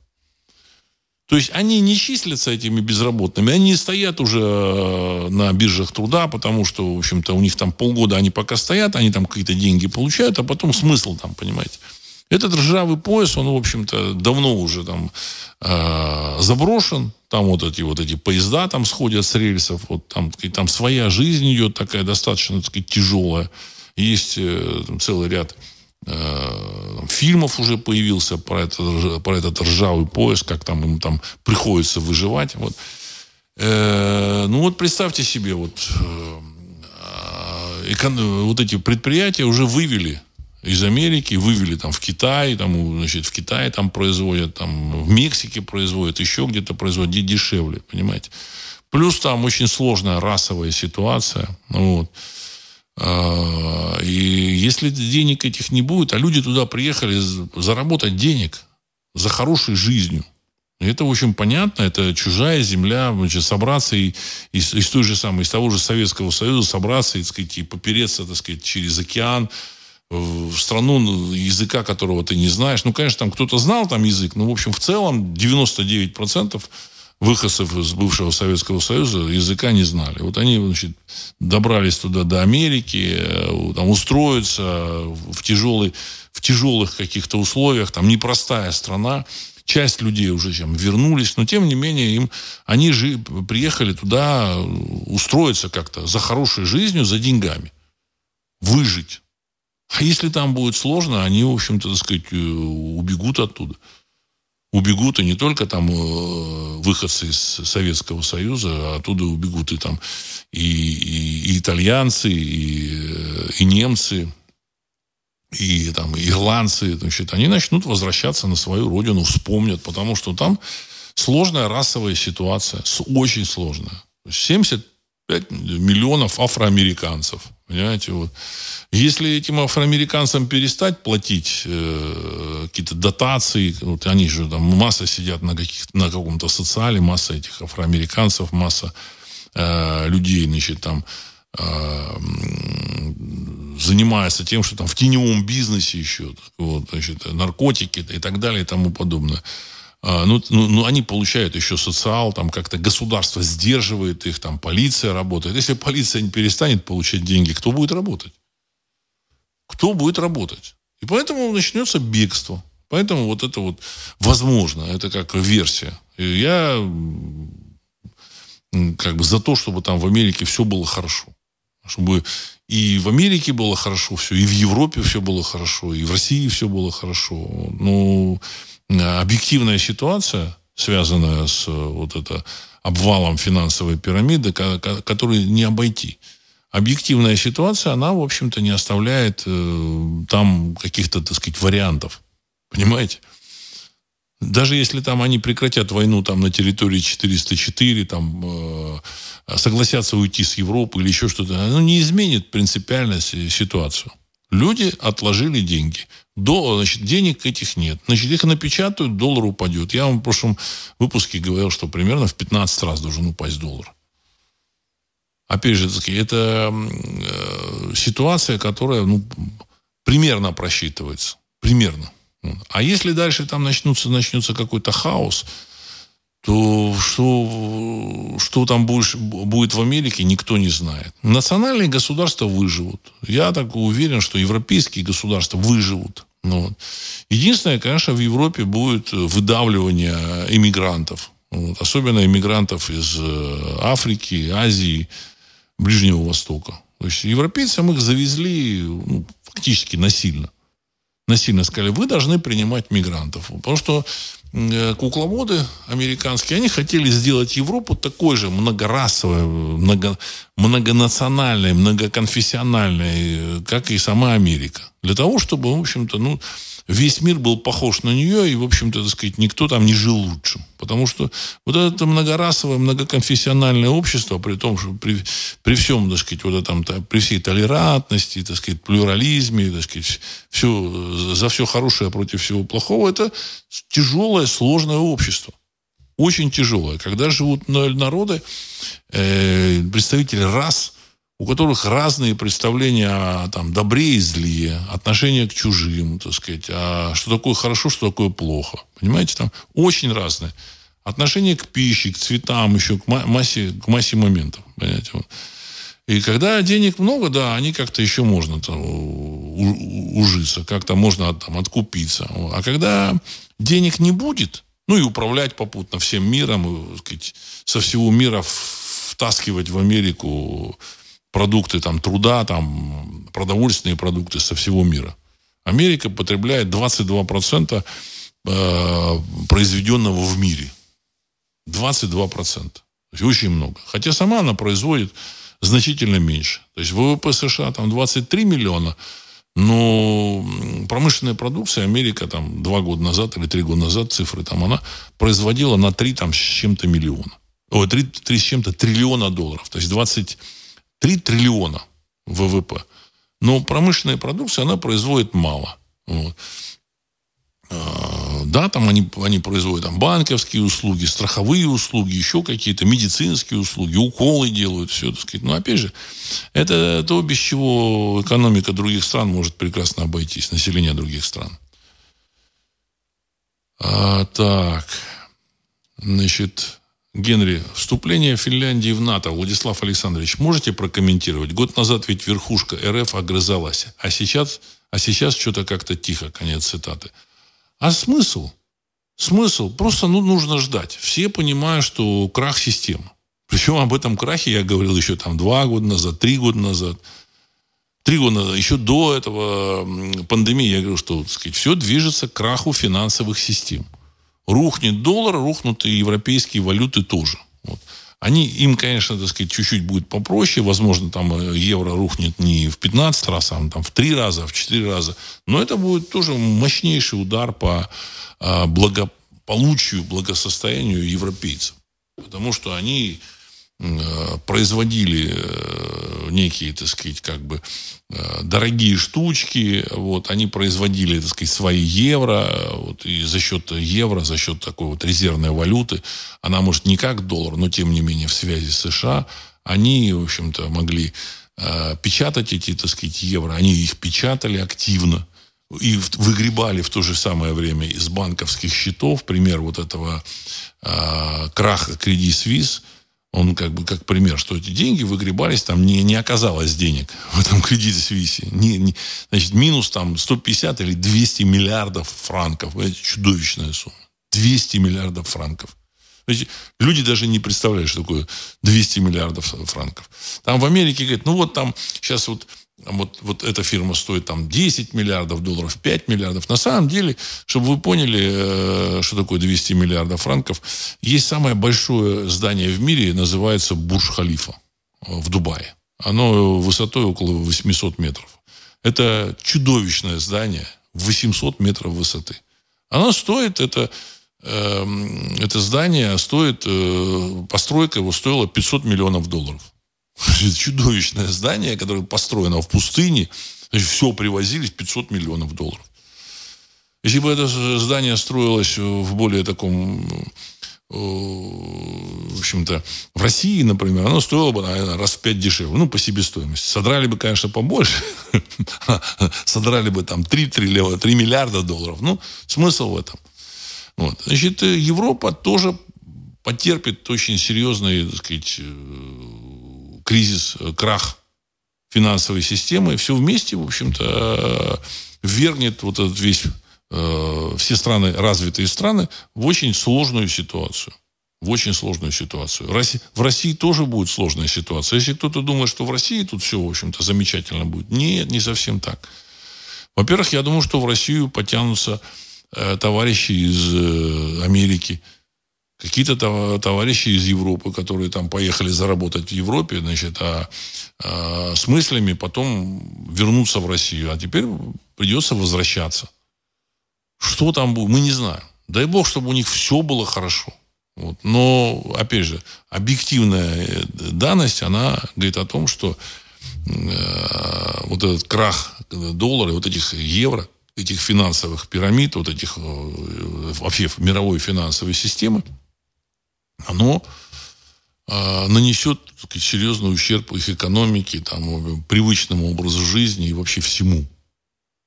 То есть они не числятся этими безработными, они стоят уже э, на биржах труда, потому что, в общем-то, у них там полгода они пока стоят, они там какие-то деньги получают, а потом смысл там, понимаете. Этот ржавый пояс, он, в общем-то, давно уже там э, заброшен. Там вот эти вот эти поезда там сходят с рельсов. Вот там, там своя жизнь идет такая достаточно, так сказать, тяжелая. Есть э, целый ряд фильмов уже появился про, это, про этот ржавый пояс, как там им там приходится выживать. Вот. Э, ну вот представьте себе, вот, э, вот эти предприятия уже вывели из Америки, вывели там в Китай, там, значит, в Китае там производят, там в Мексике производят, еще где-то производят дешевле, понимаете. Плюс там очень сложная расовая ситуация. Вот. А, и если денег этих не будет, а люди туда приехали заработать денег за хорошей жизнью, это, общем, понятно, это чужая земля, значит, собраться и, из, из той же самой, из того же Советского Союза собраться и, так сказать, и попереться, так сказать, через океан в страну, ну, языка которого ты не знаешь. Ну, конечно, там кто-то знал там язык, но, в общем, в целом 99% выходцев из бывшего Советского Союза языка не знали. Вот они значит, добрались туда до Америки, э, там, устроиться в, тяжелый, в тяжелых каких-то условиях. Там непростая страна. Часть людей уже чем вернулись, но тем не менее им, они жи, приехали туда устроиться как-то за хорошей жизнью, за деньгами. Выжить. А если там будет сложно, они, в общем-то, так сказать, э, убегут оттуда убегут и не только там э, выходцы из Советского Союза, а оттуда убегут и там и, и, и итальянцы, и, э, и немцы, и там ирландцы, значит, они начнут возвращаться на свою родину, вспомнят, потому что там сложная расовая ситуация, очень сложная. 75 миллионов афроамериканцев, понимаете, вот. Если этим афроамериканцам перестать платить э, какие-то дотации, вот они же там масса сидят на, каких, на каком-то социале, масса этих афроамериканцев, масса э, людей, значит, там э, занимается тем, что там в теневом бизнесе еще, вот, значит, наркотики и так далее и тому подобное. А, ну, ну, ну, они получают еще социал, там как-то государство сдерживает их, там полиция работает. Если полиция не перестанет получать деньги, кто будет работать? Кто будет работать? И поэтому начнется бегство. Поэтому вот это вот возможно, это как версия. И я как бы за то, чтобы там в Америке все было хорошо. Чтобы и в Америке было хорошо все, и в Европе все было хорошо, и в России все было хорошо. Ну, объективная ситуация, связанная с вот это обвалом финансовой пирамиды, который не обойти. Объективная ситуация, она, в общем-то, не оставляет э, там каких-то, так сказать, вариантов. Понимаете? Даже если там они прекратят войну там на территории 404, там э, согласятся уйти с Европы или еще что-то, оно не изменит принципиально ситуацию. Люди отложили деньги. До, значит, денег этих нет. Значит, их напечатают, доллар упадет. Я вам в прошлом выпуске говорил, что примерно в 15 раз должен упасть доллар. Опять же, это э, ситуация, которая ну, примерно просчитывается. Примерно. А если дальше там начнется, начнется какой-то хаос, то что, что там будет, будет в Америке, никто не знает. Национальные государства выживут. Я так уверен, что европейские государства выживут. Ну, вот. Единственное, конечно, в Европе будет выдавливание иммигрантов. Вот. Особенно иммигрантов из э, Африки, Азии, Ближнего Востока. То есть европейцам их завезли ну, фактически насильно насильно сказали, вы должны принимать мигрантов. Потому что э, кукловоды американские, они хотели сделать Европу такой же многорасовой, много, многонациональной, многоконфессиональной, как и сама Америка. Для того, чтобы, в общем-то, ну, весь мир был похож на нее, и, в общем-то, так сказать, никто там не жил лучше. Потому что вот это многорасовое, многоконфессиональное общество, при том, что при, при всем, так сказать, вот этом, при всей толерантности, так сказать, плюрализме, так сказать, все, за все хорошее против всего плохого, это тяжелое, сложное общество. Очень тяжелое. Когда живут народы, э, представители рас – у которых разные представления о там, добре и зле, отношение к чужим, так сказать, а что такое хорошо, что такое плохо. Понимаете, там очень разные. Отношение к пище, к цветам, еще к массе, к массе моментов. Понимаете? И когда денег много, да, они как-то еще можно там, ужиться, как-то можно там, откупиться. А когда денег не будет, ну и управлять попутно всем миром, и, сказать, со всего мира втаскивать в Америку продукты там, труда, там, продовольственные продукты со всего мира. Америка потребляет 22% э, произведенного в мире. 22%. То очень много. Хотя сама она производит значительно меньше. То есть ВВП США там 23 миллиона, но промышленная продукция Америка там два года назад или три года назад цифры там она производила на 3 там с чем-то миллиона. Ой, 3, 3 с чем-то триллиона долларов. То есть 20 3 триллиона ВВП. Но промышленная продукция, она производит мало. Вот. А, да, там они, они производят там, банковские услуги, страховые услуги, еще какие-то медицинские услуги, уколы делают, все, так сказать. Но опять же, это то, без чего экономика других стран может прекрасно обойтись, население других стран. А, так, значит, Генри, вступление Финляндии в НАТО, Владислав Александрович, можете прокомментировать? Год назад ведь верхушка РФ огрызалась, а сейчас, а сейчас что-то как-то тихо, конец цитаты. А смысл? Смысл? Просто ну, нужно ждать. Все понимают, что крах системы. Причем об этом крахе я говорил еще там два года назад, три года назад. Три года назад, еще до этого пандемии я говорил, что сказать, все движется к краху финансовых систем. Рухнет доллар, рухнут и европейские валюты тоже. Вот. Они, им, конечно, так сказать, чуть-чуть будет попроще. Возможно, там э, евро рухнет не в 15 раз, а там в 3 раза, в 4 раза. Но это будет тоже мощнейший удар по а, благополучию, благосостоянию европейцев. Потому что они производили э, некие, так сказать, как бы э, дорогие штучки. Вот, они производили, так сказать, свои евро. Вот, и за счет евро, за счет такой вот резервной валюты, она, может, не как доллар, но, тем не менее, в связи с США, они, в общем-то, могли э, печатать эти, так сказать, евро. Они их печатали активно и выгребали в то же самое время из банковских счетов, пример вот этого э, краха Credit Suisse, он как бы как пример, что эти деньги выгребались, там не, не оказалось денег *laughs* в этом кредите Свисе. Не, не, значит, минус там 150 или 200 миллиардов франков. Это чудовищная сумма. 200 миллиардов франков. Знаете, люди даже не представляют, что такое 200 миллиардов франков. Там в Америке говорят, ну вот там сейчас вот вот, вот эта фирма стоит там 10 миллиардов долларов, 5 миллиардов. На самом деле, чтобы вы поняли, э, что такое 200 миллиардов франков, есть самое большое здание в мире, называется Бурж-Халифа э, в Дубае. Оно высотой около 800 метров. Это чудовищное здание, 800 метров высоты. Оно стоит, это, э, это здание стоит, э, постройка его стоила 500 миллионов долларов. Чудовищное здание, которое построено в пустыне. Значит, все привозили 500 миллионов долларов. Если бы это здание строилось в более таком э, в общем-то, в России, например, оно стоило бы, наверное, раз в пять дешевле. Ну, по себестоимости. Содрали бы, конечно, побольше. *laughs* Содрали бы там 3, 3, 3 миллиарда долларов. Ну, смысл в этом. Вот. Значит, Европа тоже потерпит очень серьезные, так сказать, э, кризис, э, крах финансовой системы, все вместе, в общем-то, э, ввергнет вот этот весь, э, все страны, развитые страны, в очень сложную ситуацию. В очень сложную ситуацию. В России тоже будет сложная ситуация. Если кто-то думает, что в России тут все, в общем-то, замечательно будет. Нет, не совсем так. Во-первых, я думаю, что в Россию потянутся товарищи из Америки, какие-то товарищи из Европы, которые там поехали заработать в Европе, значит, а, а с мыслями потом вернуться в Россию. А теперь придется возвращаться. Что там будет, мы не знаем. Дай бог, чтобы у них все было хорошо. Вот. Но, опять же, объективная данность, она говорит о том, что э, вот этот крах доллара, вот этих евро, этих финансовых пирамид, вот этих э, вообще мировой финансовой системы, оно э, нанесет серьезный ущерб их экономике, там, привычному образу жизни и вообще всему.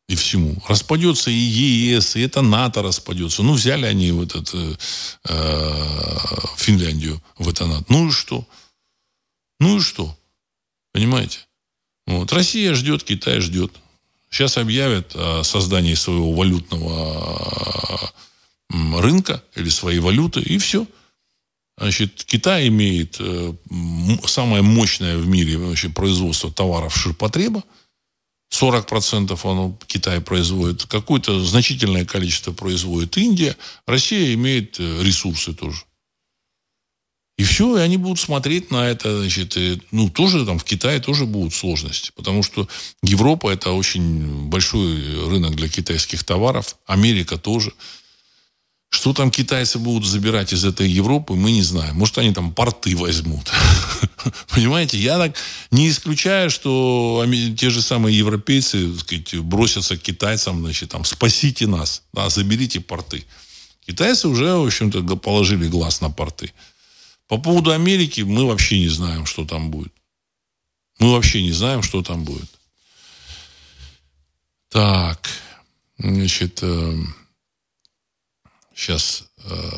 И всему. Распадется и ЕС, и это НАТО распадется. Ну, взяли они вот это, э, Финляндию в это НАТО. Ну и что? Ну и что? Понимаете? Вот. Россия ждет, Китай ждет. Сейчас объявят о создании своего валютного рынка или своей валюты, и все. Значит, Китай имеет э, самое мощное в мире вообще производство товаров ширпотреба. 40% оно Китай производит. Какое-то значительное количество производит Индия. Россия имеет э, ресурсы тоже. И все, и они будут смотреть на это, значит, и, ну, тоже там в Китае тоже будут сложности, потому что Европа это очень большой рынок для китайских товаров, Америка тоже. Что там китайцы будут забирать из этой Европы, мы не знаем. Может, они там порты возьмут. *laughs* Понимаете, я так не исключаю, что те же самые европейцы сказать, бросятся к китайцам, значит, там, спасите нас, да, заберите порты. Китайцы уже, в общем-то, положили глаз на порты. По поводу Америки мы вообще не знаем, что там будет. Мы вообще не знаем, что там будет. Так, значит, э, Сейчас э,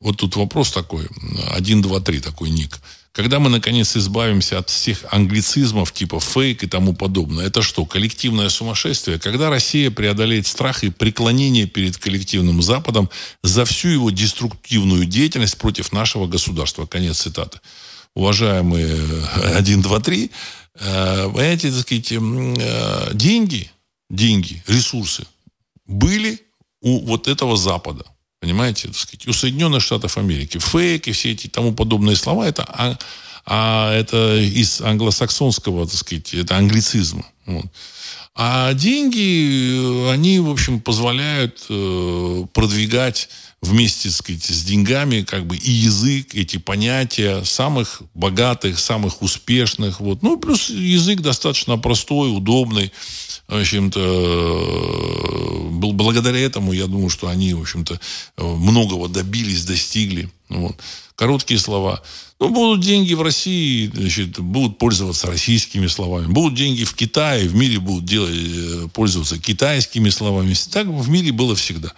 вот тут вопрос такой. Один, два, три такой ник. Когда мы, наконец, избавимся от всех англицизмов типа фейк и тому подобное, это что, коллективное сумасшествие? Когда Россия преодолеет страх и преклонение перед коллективным Западом за всю его деструктивную деятельность против нашего государства? Конец цитаты. Уважаемые 1, 2, 3, понимаете, так сказать, э, деньги, деньги, ресурсы были у вот этого Запада. Понимаете, так сказать, у Соединенных Штатов Америки. Фейк и все эти тому подобные слова, это, а, а это из англосаксонского, так сказать, это англицизм. Вот. А деньги, они, в общем, позволяют э, продвигать вместе сказать, с деньгами как бы и язык, эти понятия самых богатых, самых успешных. Вот. Ну, плюс язык достаточно простой, удобный. В общем-то, благодаря этому, я думаю, что они, в общем-то, многого добились, достигли. Вот. Короткие слова. Ну, будут деньги в России, значит, будут пользоваться российскими словами. Будут деньги в Китае, в мире будут делать, э, пользоваться китайскими словами. Так в мире было всегда.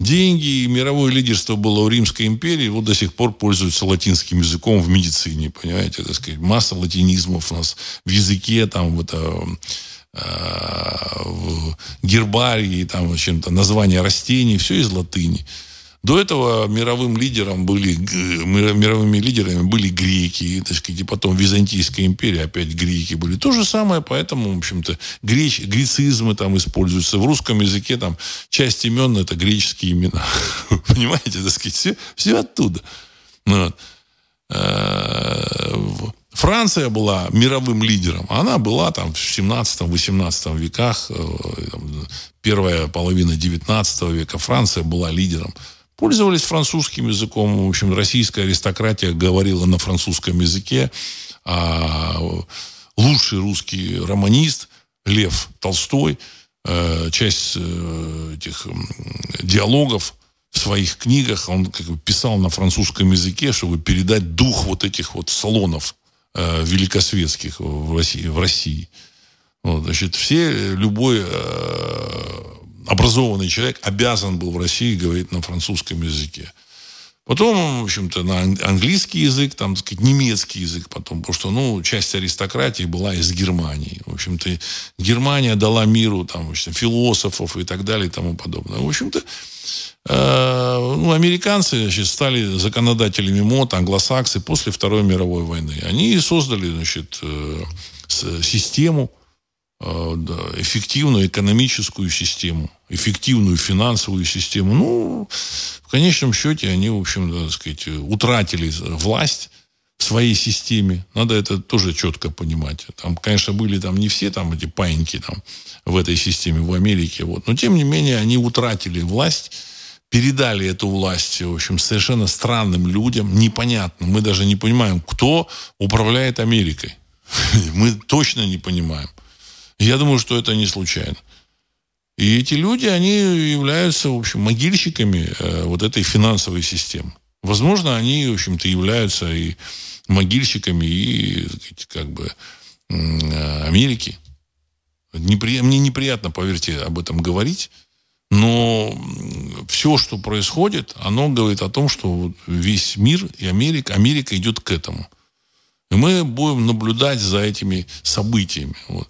Деньги и мировое лидерство было у Римской империи, вот до сих пор пользуются латинским языком в медицине, понимаете, так сказать, масса латинизмов у нас в языке, там, в, это, э, в гербарии, там, чем-то, название растений, все из латыни. До этого мировым лидером были, мировыми лидерами были греки, так сказать, и потом Византийская империя, опять греки были. То же самое, поэтому, в общем-то, греч, грецизмы там используются. В русском языке там часть имен это греческие имена. *laughs* Понимаете, так сказать, все, все оттуда. Ну. Э, Франция была мировым лидером. Она была там в 17-18 веках, э, первая половина 19 века. Франция была лидером пользовались французским языком. В общем, российская аристократия говорила на французском языке. А лучший русский романист Лев Толстой э, часть э, этих диалогов в своих книгах он как бы писал на французском языке, чтобы передать дух вот этих вот салонов э, великосветских в России. В России. Вот, значит, все, любой образованный человек обязан был в России говорить на французском языке. Потом, в общем-то, на английский язык, там, так сказать, немецкий язык потом, потому что, ну, часть аристократии была из Германии. В общем-то, Германия дала миру, там, в общем, философов и так далее и тому подобное. В общем-то, э, ну, американцы значит, стали законодателями мод, англосаксы после Второй мировой войны. Они создали, значит, э, систему, эффективную экономическую систему, эффективную финансовую систему. Ну, в конечном счете они, в общем, так сказать, утратили власть в своей системе. Надо это тоже четко понимать. Там, конечно, были там не все там эти паиньки там в этой системе в Америке. Вот. Но, тем не менее, они утратили власть передали эту власть, в общем, совершенно странным людям, непонятно. Мы даже не понимаем, кто управляет Америкой. *laughs* Мы точно не понимаем. Я думаю, что это не случайно. И эти люди, они являются, в общем, могильщиками э, вот этой финансовой системы. Возможно, они, в общем-то, являются и могильщиками, и, как бы, э, Америки. Непри... Мне неприятно, поверьте, об этом говорить, но все, что происходит, оно говорит о том, что весь мир и Америка, Америка идет к этому. И мы будем наблюдать за этими событиями. Вот.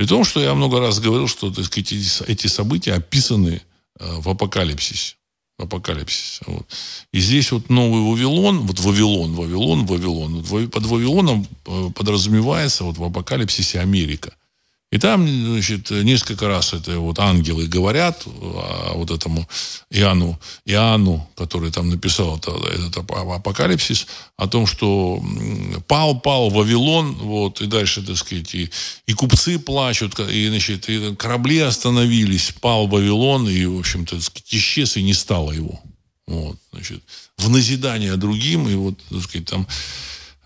При том, что я много раз говорил, что так сказать, эти события описаны э, в апокалипсисе. В апокалипсисе. Вот. И здесь вот новый Вавилон, вот Вавилон, Вавилон, Вавилон. Под Вавилоном э, подразумевается вот в апокалипсисе Америка. И там, значит, несколько раз это вот ангелы говорят а вот этому Иоанну, Иоанну, который там написал это, этот апокалипсис, о том, что пал, пал Вавилон, вот, и дальше, так сказать, и, и купцы плачут, и, значит, и корабли остановились, пал Вавилон, и, в общем-то, исчез, и не стало его. Вот, значит, в назидание другим, и вот, так сказать, там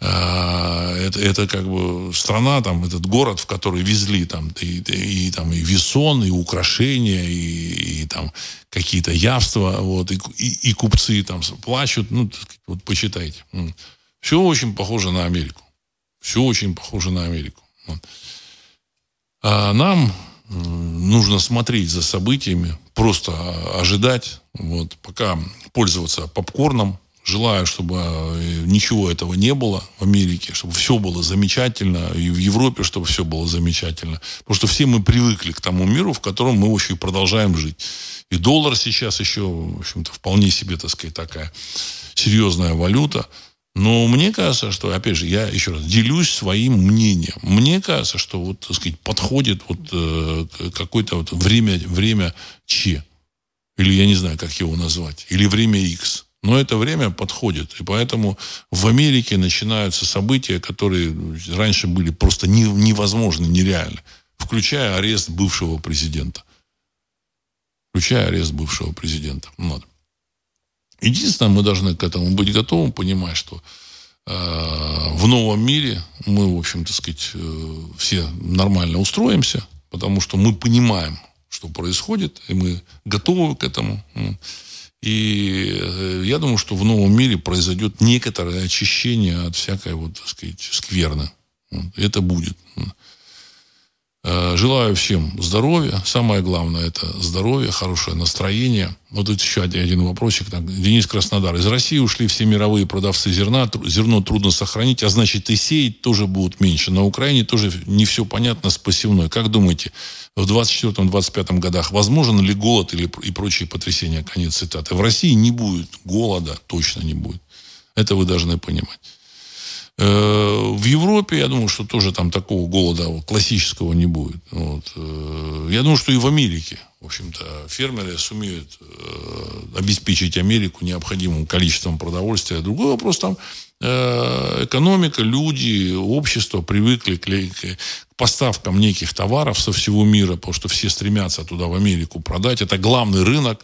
это, это как бы страна, там, этот город, в который везли там и, и, там и весон, и украшения, и, и там какие-то явства, вот, и, и, и купцы там плачут, ну, вот почитайте. Все очень похоже на Америку. Все очень похоже на Америку. А нам нужно смотреть за событиями, просто ожидать, вот, пока пользоваться попкорном, Желаю, чтобы э, ничего этого не было в Америке, чтобы все было замечательно, и в Европе, чтобы все было замечательно. Потому что все мы привыкли к тому миру, в котором мы еще и продолжаем жить. И доллар сейчас еще, в общем-то, вполне себе, так сказать, такая серьезная валюта. Но мне кажется, что, опять же, я еще раз делюсь своим мнением. Мне кажется, что вот, так сказать, подходит вот э, какое-то вот время, время Ч. Или я не знаю, как его назвать. Или время X. Но это время подходит. И поэтому в Америке начинаются события, которые раньше были просто невозможны, нереальны. включая арест бывшего президента. Включая арест бывшего президента. Вот. Единственное, мы должны к этому быть готовы, понимать, что э, в новом мире мы, в общем, так сказать, э, все нормально устроимся, потому что мы понимаем, что происходит, и мы готовы к этому. И э, я думаю, что в новом мире произойдет некоторое очищение от всякой, вот, так сказать, скверны. Это будет. Э, желаю всем здоровья. Самое главное – это здоровье, хорошее настроение. Вот тут еще один вопросик. Денис Краснодар. Из России ушли все мировые продавцы зерна. Зерно трудно сохранить, а значит и сеять тоже будут меньше. На Украине тоже не все понятно с посевной. Как думаете, в 24-25 годах возможен ли голод или и прочие потрясения? Конец цитаты. В России не будет голода, точно не будет. Это вы должны понимать. Э, в Европе, я думаю, что тоже там такого голода классического не будет. Вот. Э, я думаю, что и в Америке, в общем-то, фермеры сумеют э, обеспечить Америку необходимым количеством продовольствия. Другой вопрос там экономика, люди, общество привыкли к, к поставкам неких товаров со всего мира, потому что все стремятся туда, в Америку, продать. Это главный рынок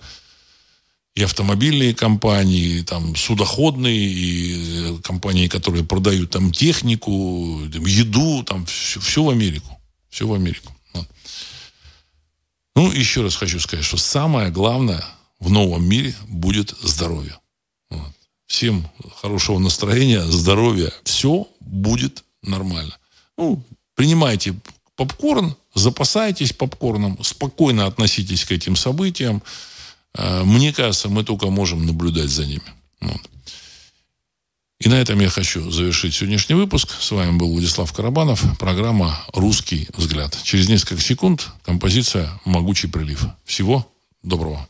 и автомобильные компании, и там судоходные, и э, компании, которые продают там технику, еду, там все, все в Америку. Все в Америку. Вот. Ну, еще раз хочу сказать, что самое главное в новом мире будет здоровье. Вот. Всем хорошего настроения, здоровья. Все будет нормально. Ну, принимайте попкорн, запасайтесь попкорном, спокойно относитесь к этим событиям. А, мне кажется, мы только можем наблюдать за ними. Вот. И на этом я хочу завершить сегодняшний выпуск. С вами был Владислав Карабанов. Программа «Русский взгляд». Через несколько секунд композиция «Могучий прилив». Всего доброго.